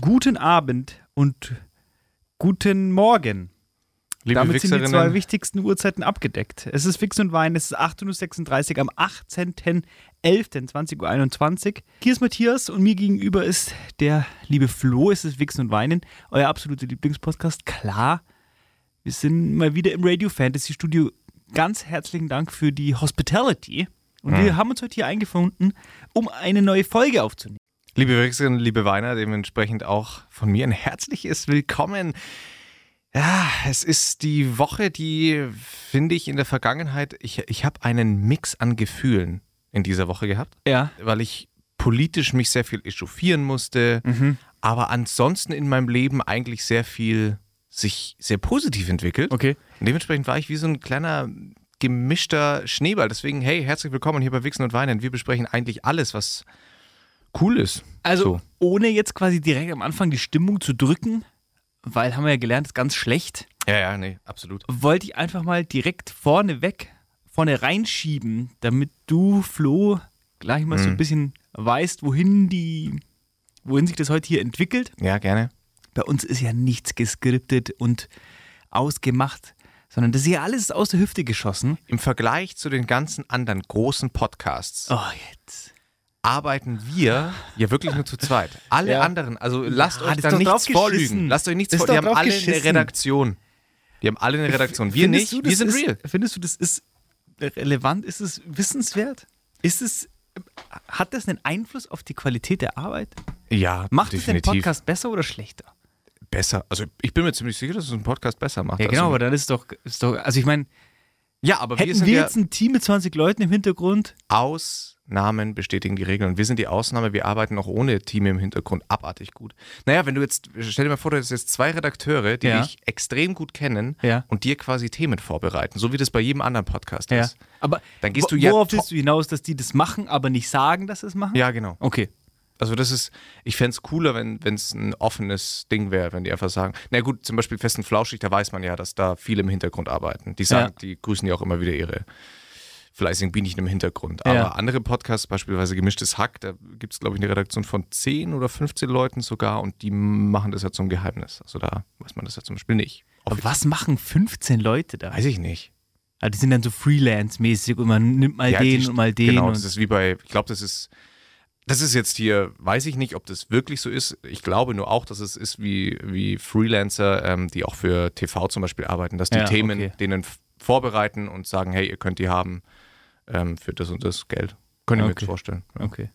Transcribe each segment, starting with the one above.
guten Abend und guten Morgen. Liebe Damit sind die zwei wichtigsten Uhrzeiten abgedeckt. Es ist Fix und Wein, es ist 18.36 Uhr am 18.11.2021 Uhr. Hier ist Matthias und mir gegenüber ist der liebe Flo. Es ist Wichsen und Weinen, euer absoluter Lieblingspodcast. Klar, wir sind mal wieder im Radio Fantasy Studio. Ganz herzlichen Dank für die Hospitality. Und Mhm. wir haben uns heute hier eingefunden, um eine neue Folge aufzunehmen. Liebe Wichserinnen, liebe Weiner, dementsprechend auch von mir ein herzliches Willkommen. Ja, es ist die Woche, die, finde ich, in der Vergangenheit, ich, ich habe einen Mix an Gefühlen in dieser Woche gehabt, Ja. weil ich politisch mich sehr viel echauffieren musste, Mhm. aber ansonsten in meinem Leben eigentlich sehr viel sich sehr positiv entwickelt. Okay. Und dementsprechend war ich wie so ein kleiner gemischter Schneeball. Deswegen, hey, herzlich willkommen hier bei Wichsen und Weinen. Wir besprechen eigentlich alles, was cool ist. Also, So. ohne jetzt quasi direkt am Anfang die Stimmung zu drücken, weil haben wir ja gelernt, ist ganz schlecht. Ja, ja, nee, absolut. wollte ich einfach mal direkt vorne weg, vorne reinschieben, damit du, Flo, gleich mal so ein Mhm. bisschen weißt, wohin die, wohin sich das heute hier entwickelt. Ja, gerne. Bei uns ist ja nichts geskriptet und ausgemacht, sondern das ist ja alles aus der Hüfte geschossen. Im Vergleich zu den ganzen anderen großen Podcasts Oh, jetzt. Arbeiten wir ja wirklich nur zu zweit. Alle Ja. anderen, also lasst Ja, euch da nichts vorlügen. geschissen. Lasst euch nichts Das ist vor. Die haben alle eine geschissen. Redaktion. Die haben alle eine Redaktion. Wir Findest nicht. Wir sind ist, real. Findest du, das ist relevant? Ist es wissenswert? Ist es, hat das einen Einfluss auf die Qualität der Arbeit? Ja, Macht es den definitiv. Podcast besser oder schlechter? besser. Also ich bin mir ziemlich sicher, dass es einen Podcast besser macht. Ja, Also- genau, aber dann ist doch, ist doch also ich meine, Ja, aber wir hätten sind wir jetzt ein Team mit 20 Leuten im Hintergrund, Ausnahmen bestätigen die Regeln. Und wir sind die Ausnahme, wir arbeiten auch ohne Team im Hintergrund abartig gut. Naja, wenn du jetzt, stell dir mal vor, du hättest jetzt zwei Redakteure, die Ja. dich extrem gut kennen Ja. und dir quasi Themen vorbereiten, so wie das bei jedem anderen Podcast ja. ist. Aber Dann gehst du ja worauf willst du hinaus, dass die das machen, aber nicht sagen, dass sie es machen? Ja, genau. Okay. Also das ist, ich fände es cooler, wenn es ein offenes Ding wäre, wenn die einfach sagen, na gut, zum Beispiel Fest und Flauschig, da weiß man ja, dass da viele im Hintergrund arbeiten. Die sagen, Ja. die grüßen ja auch immer wieder ihre fleißigen Bienchen im Hintergrund. Aber Ja. andere Podcasts, beispielsweise Gemischtes Hack, da gibt es, glaube ich, eine Redaktion von 10 oder 15 Leuten sogar und die machen das ja zum Geheimnis. Also da weiß man das ja zum Beispiel nicht. Aber was machen 15 Leute da? Weiß ich nicht. Also die sind dann so Freelance-mäßig und man nimmt mal Ja, den und mal den. Genau, und das ist wie bei, ich glaube, das ist, das ist jetzt hier, weiß ich nicht, ob das wirklich so ist. Ich glaube nur auch, dass es ist wie, wie Freelancer, ähm, die auch für TV zum Beispiel arbeiten, dass die Ja, Themen okay. denen vorbereiten und sagen, hey, ihr könnt die haben ähm, für das und das Geld. Könnt ihr mir Okay. jetzt vorstellen. Ja. okay.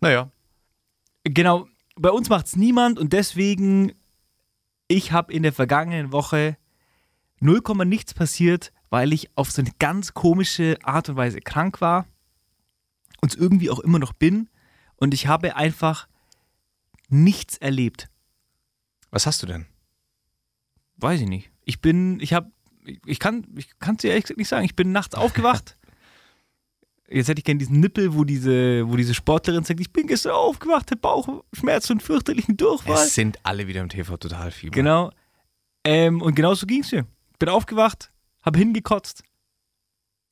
Naja, Genau, bei uns macht es niemand und deswegen, ich habe in der vergangenen Woche 0, nichts passiert, weil ich auf so eine ganz komische Art und Weise krank war und irgendwie auch immer noch bin und ich habe einfach nichts erlebt. was hast du denn? Weiß ich nicht. Ich bin, ich habe, ich, kann ich kann es dir ehrlich gesagt nicht sagen. Ich bin nachts aufgewacht. Jetzt hätte ich gerne diesen Nippel, wo diese, wo diese Sportlerin sagt, ich bin gestern aufgewacht, hatte Bauchschmerzen und fürchterlichen Durchfall. Es sind alle wieder im TV total Fieber. Genau. Ähm, und genau so ging es mir. Bin aufgewacht, habe hingekotzt,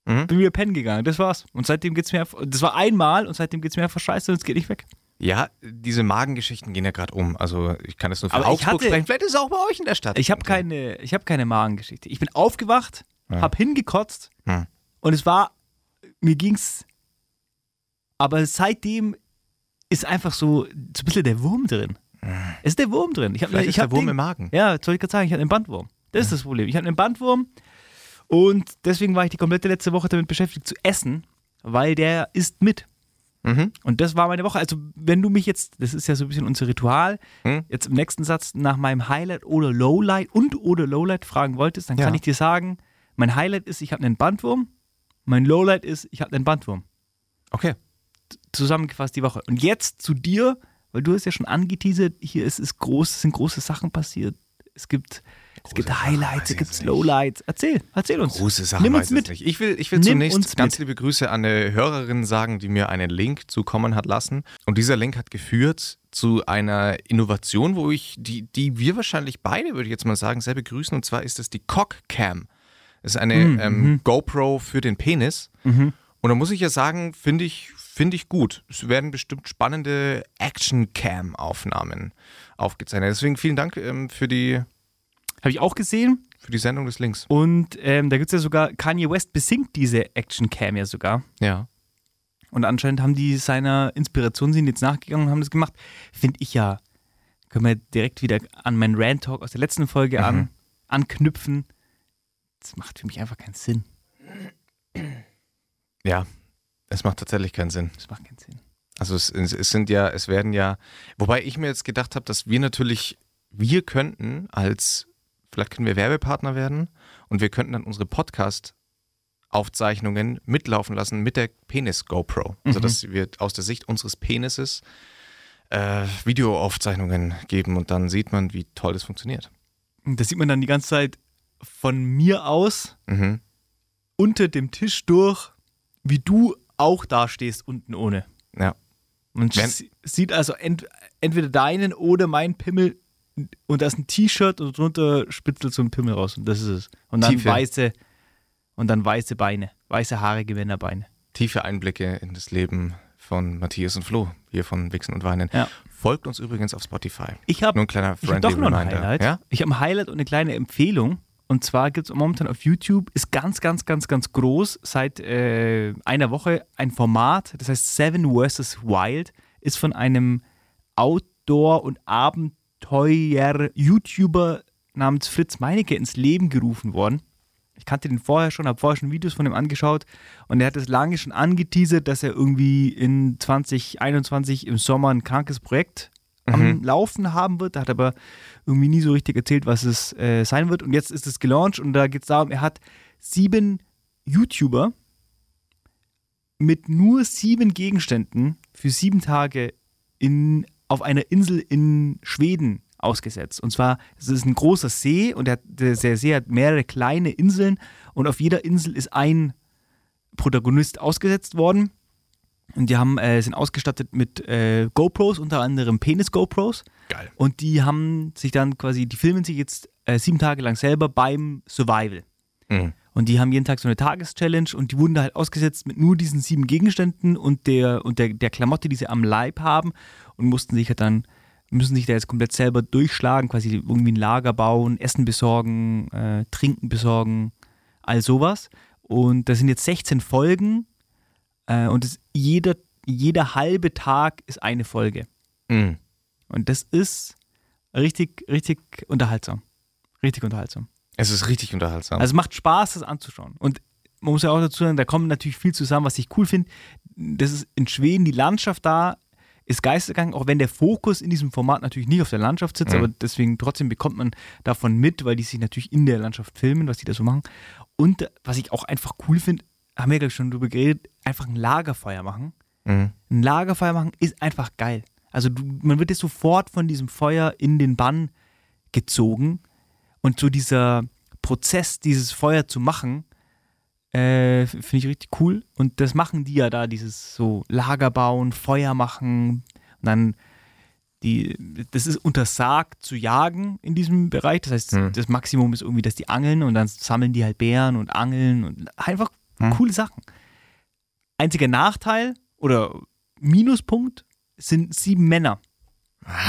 Mhm. bin wieder pennen gegangen. Das war's. Und seitdem geht's mir das war einmal und seitdem geht's mir einfach scheiße und es geht nicht weg. Ja, diese Magengeschichten gehen ja gerade um. Also ich kann das nur für Aber ich Augsburg hatte- sprechen. Vielleicht ist es auch bei euch in der Stadt. Ich habe keine, ich habe keine Magengeschichte. Ich bin aufgewacht, Ja. habe hingekotzt Hm. und es war, mir ging's, aber seitdem ist einfach so, so ein bisschen der Wurm drin. Es ist der Wurm drin. Ich hab, Vielleicht ich ist der hab Wurm Ding- im Magen. Ja, soll ich gerade sagen, ich hatte einen Bandwurm. Das ist das Problem. Ich hatte einen Bandwurm und deswegen war ich die komplette letzte Woche damit beschäftigt zu essen, weil der isst mit. Mhm. Und das war meine Woche. Also, wenn du mich jetzt, das ist ja so ein bisschen unser Ritual, Hm? jetzt im nächsten Satz nach meinem Highlight oder Lowlight und oder Lowlight fragen wolltest, dann kann Ja. ich dir sagen, mein Highlight ist, ich habe einen Bandwurm, mein Lowlight ist, ich habe einen Bandwurm. Okay. Zusammengefasst die Woche. Und jetzt zu dir, weil du hast ja schon angeteasert, hier ist es groß, es sind große Sachen passiert. Es gibt, es gibt Highlights, es gibt. Lowlights. Erzähl, erzähl uns. Große Sachen Nimm uns mit. Ich will, ich will Nimm zunächst ganz liebe Grüße an eine Hörerin sagen, die mir einen Link zukommen hat lassen. Und dieser Link hat geführt zu einer Innovation, wo ich, die, die wir wahrscheinlich beide, würde ich jetzt mal sagen, sehr begrüßen. Und zwar ist das die Cock Cam. Das ist eine Mhm, ähm, GoPro für den Penis. Mhm. Und da muss ich ja sagen, finde ich, finde ich gut. Es werden bestimmt spannende Action-Cam-Aufnahmen aufgezeichnet. Deswegen vielen Dank ähm, für, die, Habe ich auch gesehen. für die Sendung des Links. Und ähm, da gibt es ja sogar, Kanye West besingt diese Action-Cam ja sogar. Ja. Und anscheinend haben die seiner Inspiration sind jetzt nachgegangen und haben das gemacht. Finde ich ja. Können wir direkt wieder an meinen Rant-Talk aus der letzten Folge an, Mhm. anknüpfen. Das macht für mich einfach keinen Sinn. Ja, es macht tatsächlich keinen Sinn. Das macht keinen Sinn. Also es, es es sind ja, es werden ja, wobei ich mir jetzt gedacht habe, dass wir natürlich, wir könnten als, vielleicht können wir Werbepartner werden und wir könnten dann unsere Podcast-Aufzeichnungen mitlaufen lassen mit der Penis-GoPro. Also Mhm. dass wir aus der Sicht unseres Penises äh, Videoaufzeichnungen geben und dann sieht man, wie toll das funktioniert. Das sieht man dann die ganze Zeit von mir aus Mhm. unter dem Tisch durch, wie du auch da stehst unten ohne. Ja. Man Wenn- sie- sieht also ent, entweder deinen oder meinen Pimmel und da ist ein T-Shirt und drunter spitzelt so ein Pimmel raus und das ist es. Und dann Tiefe. weiße und dann weiße Beine, weiße haarige Männerbeine. Tiefe Einblicke in das Leben von Matthias und Flo, hier von Wichsen und Weinen. Ja. Folgt uns übrigens auf Spotify. Ich habe ein kleiner ich hab doch noch ein Reminder. Highlight. Ja? Ich habe ein Highlight und eine kleine Empfehlung. Und zwar gibt es momentan auf YouTube, ist ganz, ganz, ganz, ganz groß, seit äh, einer Woche ein Format, das heißt Seven vs. Wild, ist von einem Outdoor- und Abenteuer-YouTuber namens Fritz Meinecke ins Leben gerufen worden. Ich kannte den vorher schon, habe vorher schon Videos von ihm angeschaut und er hat es lange schon angeteasert, dass er irgendwie in 2021 im Sommer ein krankes Projekt am Laufen haben wird. Da hat er aber irgendwie nie so richtig erzählt, was es äh, sein wird. Und jetzt ist es gelauncht und da geht es darum, er hat sieben YouTuber mit nur sieben Gegenständen für sieben Tage in, auf einer Insel in Schweden ausgesetzt. Und zwar, es ist ein großer See und der, der See hat mehrere kleine Inseln und auf jeder Insel ist ein Protagonist ausgesetzt worden. Und die haben, äh, sind ausgestattet mit äh, GoPros, unter anderem Penis-GoPros. Geil. Und die haben sich dann quasi, die filmen sich jetzt äh, sieben Tage lang selber beim Survival. Mhm. Und die haben jeden Tag so eine Tageschallenge und die wurden da halt ausgesetzt mit nur diesen sieben Gegenständen und der, und der, der Klamotte, die sie am Leib haben und mussten sich halt dann, müssen sich da jetzt komplett selber durchschlagen, quasi irgendwie ein Lager bauen, Essen besorgen, äh, Trinken besorgen, all sowas. Und das sind jetzt 16 Folgen äh, und jeder, jeder halbe Tag ist eine Folge. Mhm. Und das ist richtig, richtig unterhaltsam. Richtig unterhaltsam. Es ist richtig unterhaltsam. Also es macht Spaß, das anzuschauen. Und man muss ja auch dazu sagen, da kommt natürlich viel zusammen, was ich cool finde. Das ist in Schweden, die Landschaft da ist geistesgegangen, auch wenn der Fokus in diesem Format natürlich nicht auf der Landschaft sitzt, Mhm. aber deswegen trotzdem bekommt man davon mit, weil die sich natürlich in der Landschaft filmen, was die da so machen. Und was ich auch einfach cool finde, haben wir, ich, schon drüber geredet, einfach ein Lagerfeuer machen. mhm. Ein Lagerfeuer machen ist einfach geil. Also du, man wird jetzt sofort von diesem Feuer in den Bann gezogen und so dieser Prozess, dieses Feuer zu machen, äh, finde ich richtig cool. Und das machen die ja da, dieses so Lager bauen, Feuer machen und dann die, das ist untersagt zu jagen in diesem Bereich. Das heißt, Hm. das Maximum ist irgendwie, dass die angeln und dann sammeln die halt Bären und angeln und einfach Hm. coole Sachen. Einziger Nachteil oder Minuspunkt sind sieben Männer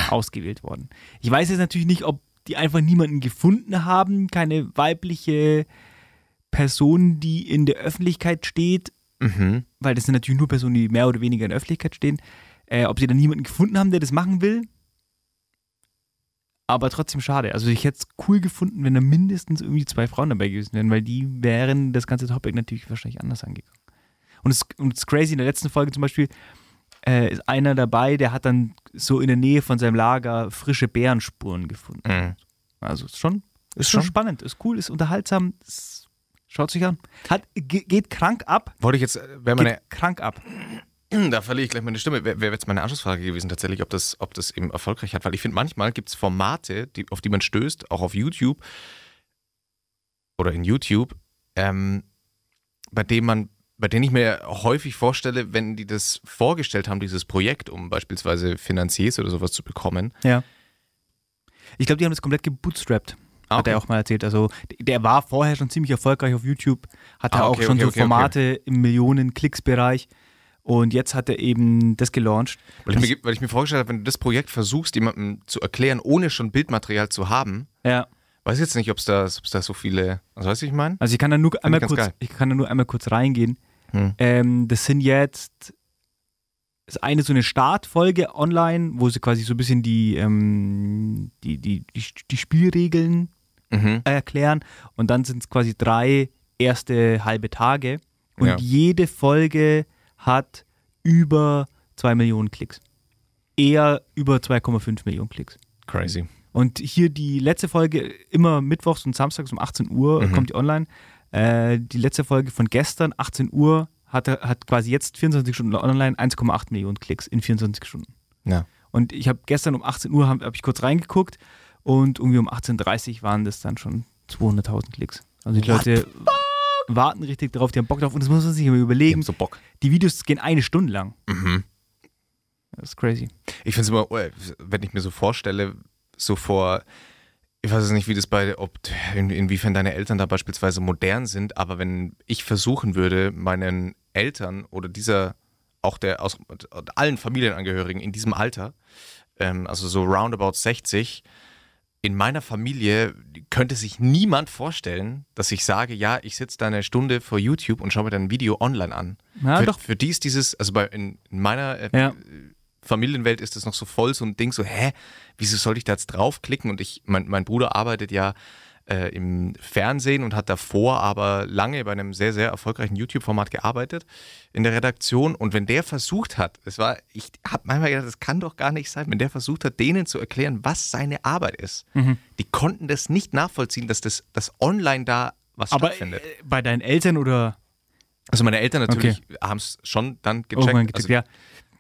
ausgewählt worden. Ich weiß jetzt natürlich nicht, ob die einfach niemanden gefunden haben, keine weibliche Person, die in der Öffentlichkeit steht, Mhm. weil das sind natürlich nur Personen, die mehr oder weniger in der Öffentlichkeit stehen, äh, ob sie dann niemanden gefunden haben, der das machen will. Aber trotzdem schade. Also ich hätte es cool gefunden, wenn da mindestens irgendwie zwei Frauen dabei gewesen wären, weil die wären das ganze Topic natürlich wahrscheinlich anders angegangen. Und es und es ist crazy, in der letzten Folge zum Beispiel äh, ist einer dabei, der hat dann so in der Nähe von seinem Lager frische Bärenspuren gefunden. Mhm. Also ist schon, ist Ist schon schon- spannend, ist cool, ist unterhaltsam, ist, schaut sich an. Hat, ge- geht krank ab, Wollte ich jetzt, äh, wäre meine, geht krank ab. da verliere ich gleich meine Stimme, wäre wär jetzt meine Anschlussfrage gewesen tatsächlich, ob das, ob das eben erfolgreich hat, weil ich finde, manchmal gibt es Formate, die, auf die man stößt, auch auf YouTube oder in YouTube, ähm, bei denen man, bei denen ich mir häufig vorstelle, wenn die das vorgestellt haben, dieses Projekt, um beispielsweise Finanziers oder sowas zu bekommen, Ja. Ich glaube, die haben das komplett gebootstrapped. Ah, Hat okay. er auch mal erzählt. Also der war vorher schon ziemlich erfolgreich auf YouTube, hatte Ah, auch okay, schon okay, so Formate im Millionen-Klicks-Bereich. Und jetzt hat er eben das gelauncht. Weil ich, mir, weil ich mir vorgestellt habe, wenn du das Projekt versuchst, jemandem zu erklären, ohne schon Bildmaterial zu haben, Ja. weiß ich jetzt nicht, ob es da, ob's da so viele. Also weißt du, ich meine? Also ich kann da nur einmal kurz, geil. ich kann da nur einmal kurz reingehen. Hm. Ähm, das sind jetzt das eine so eine Startfolge online, wo sie quasi so ein bisschen die, ähm, die, die, die, die Spielregeln Mhm. erklären und dann sind es quasi drei erste halbe Tage und Ja. jede Folge hat über 2 Millionen Klicks. Eher über 2,5 Millionen Klicks. Crazy. Und hier die letzte Folge, immer mittwochs und samstags um 18 Uhr Mhm. kommt die online. Äh, die letzte Folge von gestern, 18 Uhr, hat, hat quasi jetzt 24 Stunden online 1,8 Millionen Klicks in 24 Stunden. Ja. Und ich habe gestern um 18 Uhr habe hab ich kurz reingeguckt und irgendwie um 18.30 Uhr waren das dann schon 200.000 Klicks. Also die What Leute warten richtig drauf, die haben Bock drauf und das muss man sich immer Die überlegen. haben so Bock. Die Videos gehen eine Stunde lang. Mhm. Das ist crazy. Ich finde es immer, äh, wenn ich mir so vorstelle, so vor, ich weiß es nicht, wie das bei, ob, in, inwiefern deine Eltern da beispielsweise modern sind, aber wenn ich versuchen würde, meinen Eltern oder dieser, auch der aus allen Familienangehörigen in diesem Alter, ähm, also so roundabout 60, in meiner Familie könnte sich niemand vorstellen, dass ich sage, ja, ich sitze da eine Stunde vor YouTube und schaue mir dann ein Video online an. Ja, für, für die ist dieses, also bei, in, in meiner äh, Ja. Familienwelt ist das noch so voll so ein Ding, so, hä, wieso soll ich da jetzt draufklicken? Und ich, mein, mein Bruder arbeitet ja äh, im Fernsehen und hat davor aber lange bei einem sehr, sehr erfolgreichen YouTube-Format gearbeitet in der Redaktion. Und wenn der versucht hat, es war, ich habe manchmal gedacht, das kann doch gar nicht sein, wenn der versucht hat, denen zu erklären, was seine Arbeit ist, Mhm. die konnten das nicht nachvollziehen, dass das dass online da was Aber stattfindet. äh, bei deinen Eltern oder Also meine Eltern natürlich haben es schon dann gecheckt. Getippt, also, ja.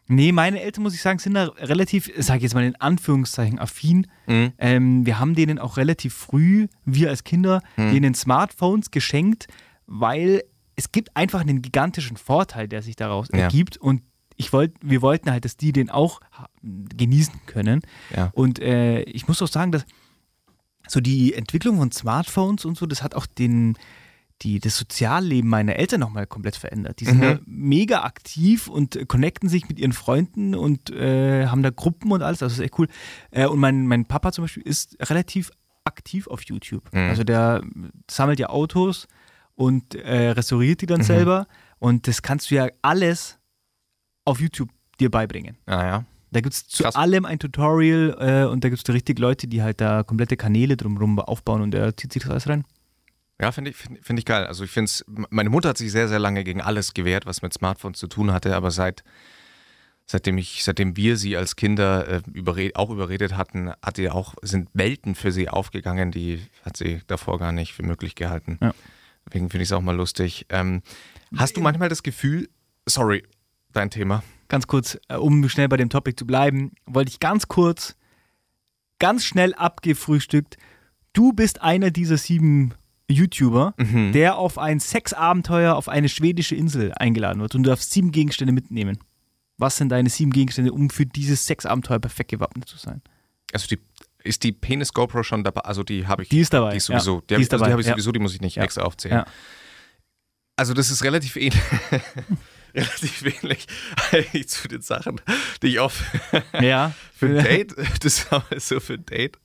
Nee, meine Eltern, muss ich sagen, sind da relativ, sag ich jetzt mal in Anführungszeichen, affin. Mhm. Ähm, wir haben denen auch relativ früh, wir als Kinder, Mhm. denen Smartphones geschenkt, weil es gibt einfach einen gigantischen Vorteil, der sich daraus Ja. ergibt. Und ich wollt, wir wollten halt, dass die den auch genießen können. Ja. Und äh, ich muss auch sagen, dass so die Entwicklung von Smartphones und so, das hat auch den, die, das Sozialleben meiner Eltern nochmal komplett verändert. Die sind Mhm. da mega aktiv und äh, connecten sich mit ihren Freunden und äh, haben da Gruppen und alles. Das ist echt cool. Äh, und mein, mein Papa zum Beispiel ist relativ aktiv auf YouTube. Mhm. Also der sammelt ja Autos und äh, restauriert die dann Mhm. selber. Und das kannst du ja alles auf YouTube dir beibringen. Ah, ja. Da gibt es zu Krass. allem ein Tutorial äh, und da gibt es richtig Leute, die halt da komplette Kanäle drumherum aufbauen und der zieht sich das alles rein. Ja, finde ich, find, find ich geil. Also ich finde es, meine Mutter hat sich sehr, sehr lange gegen alles gewehrt, was mit Smartphones zu tun hatte, aber seit, seitdem ich, seitdem wir sie als Kinder äh, überred, auch überredet hatten, hat die auch, sind Welten für sie aufgegangen, die hat sie davor gar nicht für möglich gehalten. Ja. Deswegen finde ich es auch mal lustig. Ähm, hast du manchmal das Gefühl, sorry, dein Thema. Ganz kurz, äh, um schnell bei dem Topic zu bleiben, wollte ich ganz kurz, ganz schnell abgefrühstückt. Du bist einer dieser sieben YouTuber, Mhm. der auf ein Sexabenteuer auf eine schwedische Insel eingeladen wird und du darfst sieben Gegenstände mitnehmen. Was sind deine sieben Gegenstände, um für dieses Sexabenteuer perfekt gewappnet zu sein? Also die, ist die Penis GoPro schon dabei? Also die habe ich. Die ist dabei. Die ist sowieso. ja. die habe ist ich, also die dabei, hab ich ja. sowieso, die muss ich nicht Ja. extra aufzählen. Ja. Also das ist relativ ähnlich. relativ ähnlich eigentlich zu den Sachen, die ich auch Ja. für ein Date, das war so für ein Date.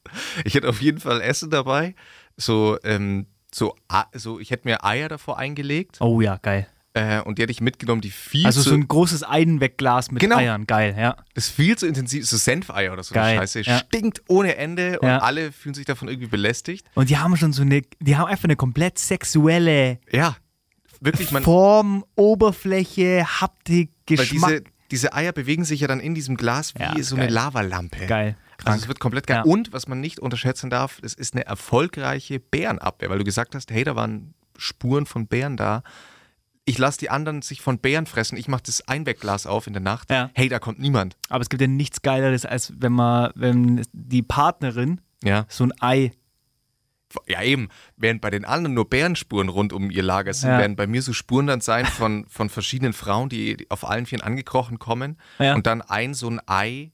Ich hätte auf jeden Fall Essen dabei. So, ähm, so, A- so ich hätte mir Eier davor eingelegt Oh ja, geil. äh, und die hätte ich mitgenommen, die viel Also zu, so ein großes Einwegglas mit Genau. Eiern, geil, ja. das ist viel zu intensiv, so Senfeier oder so Geil, Scheiße, ja. stinkt ohne Ende und Ja. alle fühlen sich davon irgendwie belästigt. Und die haben schon so eine, die haben einfach eine komplett sexuelle Ja, wirklich, man, Form, Oberfläche, Haptik, weil Geschmack. diese, diese Eier bewegen sich ja dann in diesem Glas wie Ja, so geil. eine Lavalampe. geil. Also Krank. es wird komplett geil. Ja. Und was man nicht unterschätzen darf, es ist eine erfolgreiche Bärenabwehr, weil du gesagt hast, hey, da waren Spuren von Bären da. Ich lasse die anderen sich von Bären fressen. Ich mache das Einwegglas auf in der Nacht. Ja. Hey, da kommt niemand. Aber es gibt ja nichts Geileres, als wenn man, wenn die Partnerin Ja. so ein Ei. Ja, eben. Während bei den anderen nur Bärenspuren rund um ihr Lager sind, Ja. werden bei mir so Spuren dann sein von, von verschiedenen Frauen, die auf allen Vieren angekrochen kommen Ja. und dann ein so ein Ei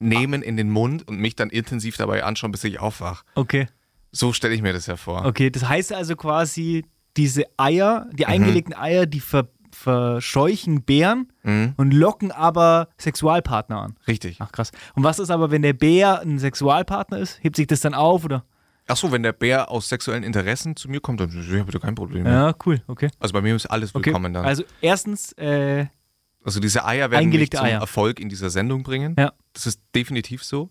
nehmen in den Mund und mich dann intensiv dabei anschauen, bis ich aufwach. Okay. So stelle ich mir das ja vor. Okay, das heißt also quasi, diese Eier, die Mhm. eingelegten Eier, die ver verscheuchen Bären Mhm. und locken aber Sexualpartner an. Richtig. Ach krass. Und was ist aber, wenn der Bär ein Sexualpartner ist? Hebt sich das dann auf oder? Achso, wenn der Bär aus sexuellen Interessen zu mir kommt, dann ich habe da kein Problem mehr. Ja, cool, okay. Also bei mir ist alles okay. willkommen dann. Also erstens, äh, Also diese Eier werden Eingelegte mich zum Eier. Erfolg in dieser Sendung bringen. Ja. Das ist definitiv so.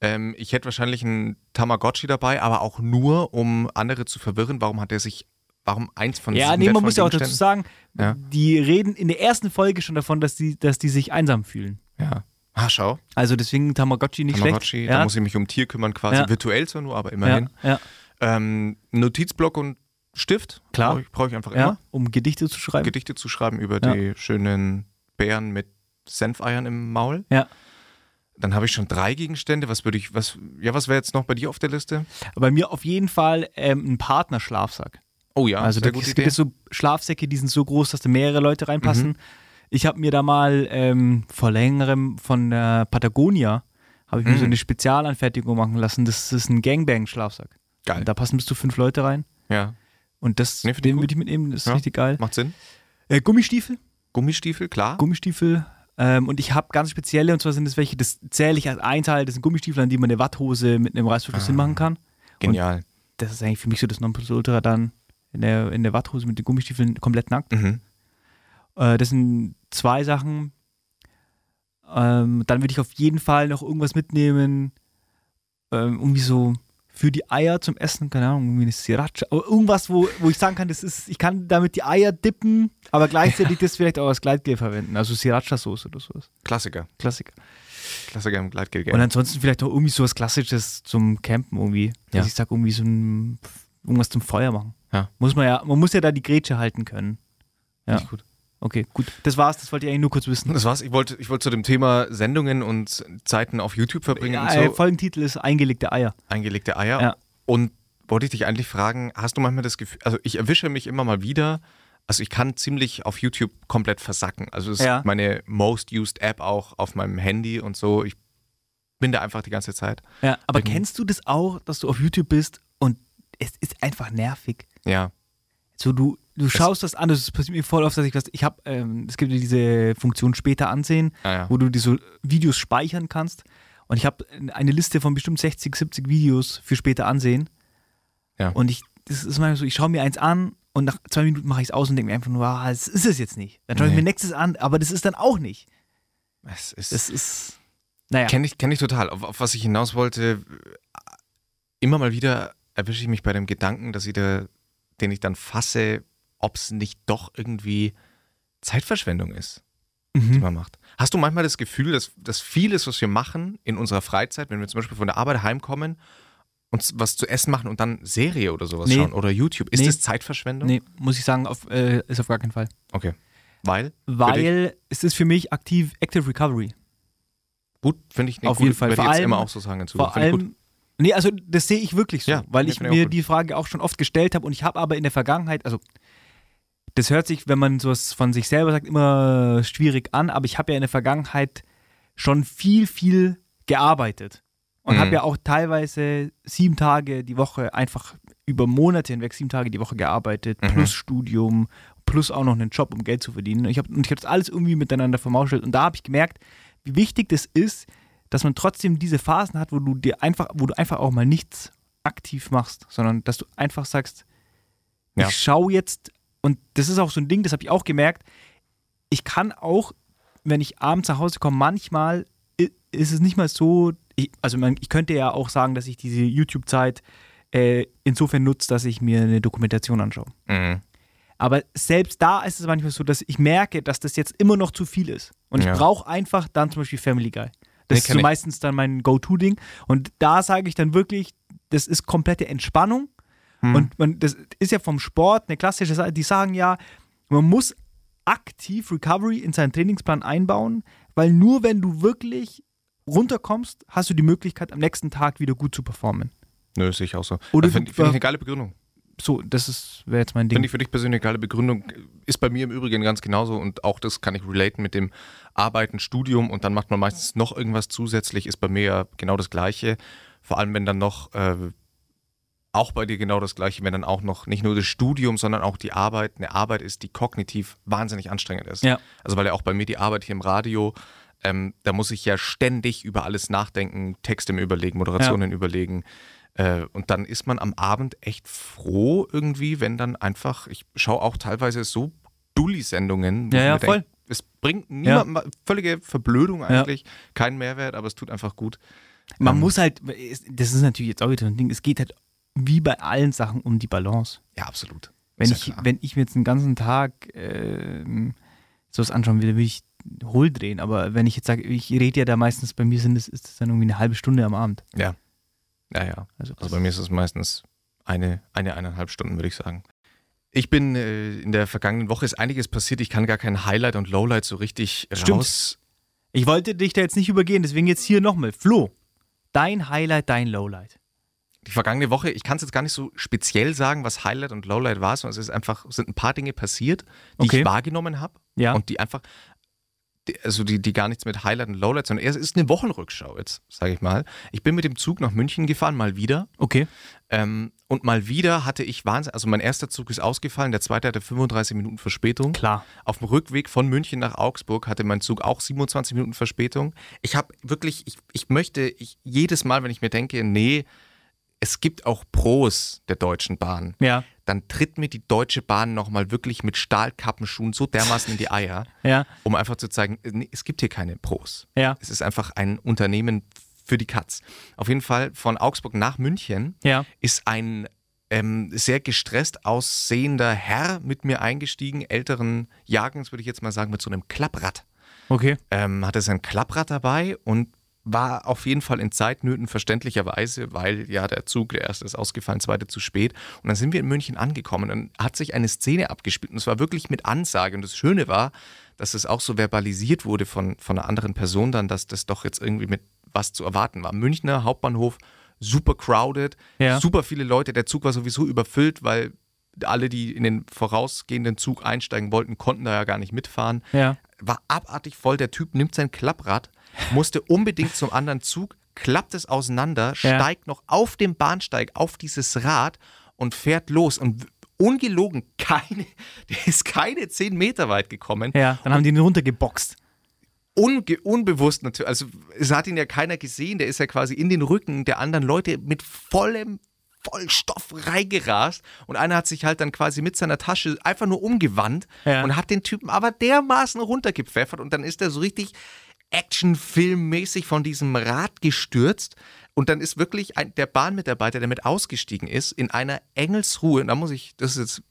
Ähm, ich hätte wahrscheinlich einen Tamagotchi dabei, aber auch nur, um andere zu verwirren. Warum hat er sich, warum eins von ja, nee, man muss ja auch dazu sagen, Ja. die reden in der ersten Folge schon davon, dass die, dass die sich einsam fühlen. Ja. Ah, schau. Also deswegen Tamagotchi nicht Tamagotchi, schlecht. da Ja, muss ich mich um Tier kümmern, quasi Ja. virtuell zwar nur, aber immerhin. ja, Ähm, Notizblock und Stift. Klar. Brauche ich, brauch ich einfach ja, immer. um Gedichte zu schreiben. Gedichte zu schreiben über die schönen Bären mit Senfeiern im Maul. Ja. Dann habe ich schon drei Gegenstände. Was würde ich, was, ja, was wäre jetzt noch bei dir auf der Liste? Bei mir auf jeden Fall ähm, ein Partnerschlafsack. Oh ja, also da, gute es gibt jetzt so Schlafsäcke, die sind so groß, dass da mehrere Leute reinpassen. Mhm. Ich habe mir da mal ähm, vor längerem von äh, Patagonia habe ich mir Mhm. so eine Spezialanfertigung machen lassen. Das ist ein Gangbang-Schlafsack. Geil. Und Da passen bis zu fünf Leute rein. Ja, Und das, Nee, den würde ich mitnehmen, das ist Ja. richtig geil. macht Sinn. Äh, Gummistiefel, Gummistiefel, klar. Gummistiefel. Ähm, und ich habe ganz spezielle, und zwar sind das welche, das zähle ich als ein Teil, das sind Gummistiefel, an die man eine Watthose mit einem Reißverschluss Ah. hinmachen kann. Genial. Das ist eigentlich für mich so das Nonplusultra dann in der, in der Watthose mit den Gummistiefeln komplett nackt. Mhm. Äh, das sind zwei Sachen. Ähm, dann würde ich auf jeden Fall noch irgendwas mitnehmen. Ähm, irgendwie so für die Eier zum Essen, keine Ahnung, irgendwie eine Sriracha. Aber irgendwas, wo, wo ich sagen kann, das ist, ich kann damit die Eier dippen, aber gleichzeitig das vielleicht auch als Gleitgel verwenden. Also Sriracha-Soße oder sowas. Klassiker. Klassiker. Klassiker im Gleitgel. Und ansonsten vielleicht auch irgendwie sowas Klassisches zum Campen irgendwie. Ja. Dass ich sage, irgendwie so ein, irgendwas zum Feuer machen. Ja. Muss man ja, man muss ja da die Grätsche halten können. Ja. Nicht gut. Okay, gut. Das war's, das wollte ich eigentlich nur kurz wissen. Das war's. Ich wollte, ich wollte zu dem Thema Sendungen und Zeiten auf YouTube verbringen Ja, und so. Folgentitel ist eingelegte Eier. Eingelegte Eier. Ja. Und wollte ich dich eigentlich fragen, hast du manchmal das Gefühl, also ich erwische mich immer mal wieder, also ich kann ziemlich auf YouTube komplett versacken. Also es ist Ja. meine most used App auch auf meinem Handy und so. Ich bin da einfach die ganze Zeit. Ja, aber Irgendwie. kennst du das auch, dass du auf YouTube bist und es ist einfach nervig? Ja. So, du, du schaust das an, das passiert mir voll oft, dass ich was, ich habe, ähm, es gibt ja diese Funktion später ansehen, Ah, ja. wo du diese Videos speichern kannst. Und ich habe eine Liste von bestimmt 60, 70 Videos für später ansehen. Ja. Und ich, das ist manchmal so, ich schaue mir eins an und nach zwei Minuten mache ich es aus und denke mir einfach nur, ah, das ist es jetzt nicht. Dann schaue ich Nee. mir nächstes an, aber das ist dann auch nicht. Es ist, Das ist, naja. Kenne ich, kenn ich total. Auf, auf was ich hinaus wollte, immer mal wieder erwische ich mich bei dem Gedanken, dass ich da, den ich dann fasse, ob es nicht doch irgendwie Zeitverschwendung ist, die Mhm. man macht. Hast du manchmal das Gefühl, dass, dass vieles, was wir machen in unserer Freizeit, wenn wir zum Beispiel von der Arbeit heimkommen, uns was zu essen machen und dann Serie oder sowas Nee. schauen oder YouTube, ist Nee. das Zeitverschwendung? Nee, muss ich sagen, auf, äh, ist auf gar keinen Fall. Okay. Weil? Weil es ist für mich aktiv Active Recovery. Gut, finde ich. Auf gut, jeden Fall. Vor allem- immer auch so sagen. Vor Finde ich gut. allem, nee, also das sehe ich wirklich so, Ja, weil ich mir die Frage auch schon oft gestellt habe und ich habe aber in der Vergangenheit, also das hört sich, wenn man sowas von sich selber sagt, immer schwierig an, aber ich habe ja in der Vergangenheit schon viel, viel gearbeitet und Mhm. habe ja auch teilweise sieben Tage die Woche einfach über Monate hinweg sieben Tage die Woche gearbeitet, Mhm. plus Studium, plus auch noch einen Job, um Geld zu verdienen. Und ich habe hab das alles irgendwie miteinander vermauschelt und da habe ich gemerkt, wie wichtig das ist, dass man trotzdem diese Phasen hat, wo du dir einfach, wo du einfach auch mal nichts aktiv machst, sondern dass du einfach sagst, Ja. ich schaue jetzt, und das ist auch so ein Ding, das habe ich auch gemerkt, ich kann auch, wenn ich abends nach Hause komme, manchmal ist es nicht mal so, ich, also man, ich könnte ja auch sagen, dass ich diese YouTube-Zeit äh, insofern nutze, dass ich mir eine Dokumentation anschaue. Mhm. Aber selbst da ist es manchmal so, dass ich merke, dass das jetzt immer noch zu viel ist. Und Ja. ich brauche einfach dann zum Beispiel Family Guy. Nee, Das ist kenn so meistens dann mein Go-To-Ding. Und da sage ich dann wirklich, das ist komplette Entspannung. Hm. Und man, das ist ja vom Sport eine klassische Sache. Die sagen ja, man muss aktiv Recovery in seinen Trainingsplan einbauen, weil nur wenn du wirklich runterkommst, hast du die Möglichkeit, am nächsten Tag wieder gut zu performen. Nö, sehe ich auch so. Oder Finde find ich eine geile Begründung. So, das ist wäre jetzt mein Ding. Finde ich für dich persönlich eine geile Begründung. Ist bei mir im Übrigen ganz genauso und auch das kann ich relaten mit dem Arbeiten, Studium und dann macht man meistens noch irgendwas zusätzlich, ist bei mir ja genau das Gleiche. Vor allem, wenn dann noch äh, auch bei dir genau das Gleiche, wenn dann auch noch nicht nur das Studium, sondern auch die Arbeit eine Arbeit ist, die kognitiv wahnsinnig anstrengend ist. Ja. Also weil ja auch bei mir die Arbeit hier im Radio, ähm, da muss ich ja ständig über alles nachdenken, Texte mir überlegen, Moderationen überlegen. Äh, und dann ist man am Abend echt froh irgendwie, wenn dann einfach, ich schaue auch teilweise so Dulli-Sendungen. Ja, ja, voll. denk, es bringt niemandem, völlige Verblödung Ja. eigentlich, keinen Mehrwert, aber es tut einfach gut. Man Ähm, muss halt, das ist natürlich jetzt auch wieder ein Ding, es geht halt wie bei allen Sachen um die Balance. Ja, absolut. Wenn, ich, klar. wenn ich mir jetzt den ganzen Tag ähm, sowas anschauen will, will ich hohl drehen. Aber wenn ich jetzt sage, ich rede ja da meistens, bei mir sind es, ist es dann irgendwie eine halbe Stunde am Abend. Ja. Ja, ja. Also, Also bei mir ist es meistens eine, eine, eineinhalb Stunden, würde ich sagen. Ich bin äh, in der vergangenen Woche ist einiges passiert. Ich kann gar kein Highlight und Lowlight so richtig Stimmt. raus. ich wollte dich da jetzt nicht übergehen, deswegen jetzt hier nochmal. Flo, dein Highlight, dein Lowlight. Die vergangene Woche, ich kann es jetzt gar nicht so speziell sagen, was Highlight und Lowlight war, sondern es ist einfach, sind ein paar Dinge passiert, die Okay. ich wahrgenommen habe Ja. und die einfach, die, also die, die gar nichts mit Highlight und Lowlight, sondern es ist eine Wochenrückschau jetzt, sage ich mal. Ich bin mit dem Zug nach München gefahren, mal wieder. Okay. Ähm, und mal wieder hatte ich Wahnsinn, also mein erster Zug ist ausgefallen, der zweite hatte 35 Minuten Verspätung. Klar. Auf dem Rückweg von München nach Augsburg hatte mein Zug auch 27 Minuten Verspätung. Ich habe wirklich, ich, ich möchte ich, jedes Mal, wenn ich mir denke, nee, es gibt auch Pros der Deutschen Bahn, Ja. dann tritt mir die Deutsche Bahn nochmal wirklich mit Stahlkappenschuhen so dermaßen in die Eier, Ja. um einfach zu zeigen, nee, es gibt hier keine Pros. Ja. Es ist einfach ein Unternehmen für die Katz. Auf jeden Fall von Augsburg nach München Ja. ist ein ähm, sehr gestresst aussehender Herr mit mir eingestiegen, älteren Jahrgangs, würde ich jetzt mal sagen, mit so einem Klapprad. Okay. Ähm, hatte sein Klapprad dabei und war auf jeden Fall in Zeitnöten verständlicherweise, weil ja der Zug, der erste ist ausgefallen, zweite zu spät. Und dann sind wir in München angekommen und dann hat sich eine Szene abgespielt und es war wirklich mit Ansage. Und das Schöne war, dass es auch so verbalisiert wurde von, von einer anderen Person dann, dass das doch jetzt irgendwie mit was zu erwarten war. Münchner Hauptbahnhof, super crowded, Ja. super viele Leute. Der Zug war sowieso überfüllt, weil alle, die in den vorausgehenden Zug einsteigen wollten, konnten da ja gar nicht mitfahren Ja. war abartig voll. Der Typ nimmt sein Klapprad, musste unbedingt zum anderen Zug, klappt es auseinander, Ja. steigt noch auf dem Bahnsteig auf dieses Rad und fährt los. Und ungelogen, keine, der ist keine zehn Meter weit gekommen. Ja. Dann haben die ihn runtergeboxt. Unge unbewusst natürlich. Also es hat ihn ja keiner gesehen. Der ist ja quasi in den Rücken der anderen Leute mit vollem Vollstoff reingerast und einer hat sich halt dann quasi mit seiner Tasche einfach nur umgewandt Ja. und hat den Typen aber dermaßen runtergepfeffert und dann ist er so richtig Actionfilmmäßig von diesem Rad gestürzt und dann ist wirklich ein, der Bahnmitarbeiter, der mit ausgestiegen ist, in einer Engelsruhe, und da muss ich, das ist jetzt,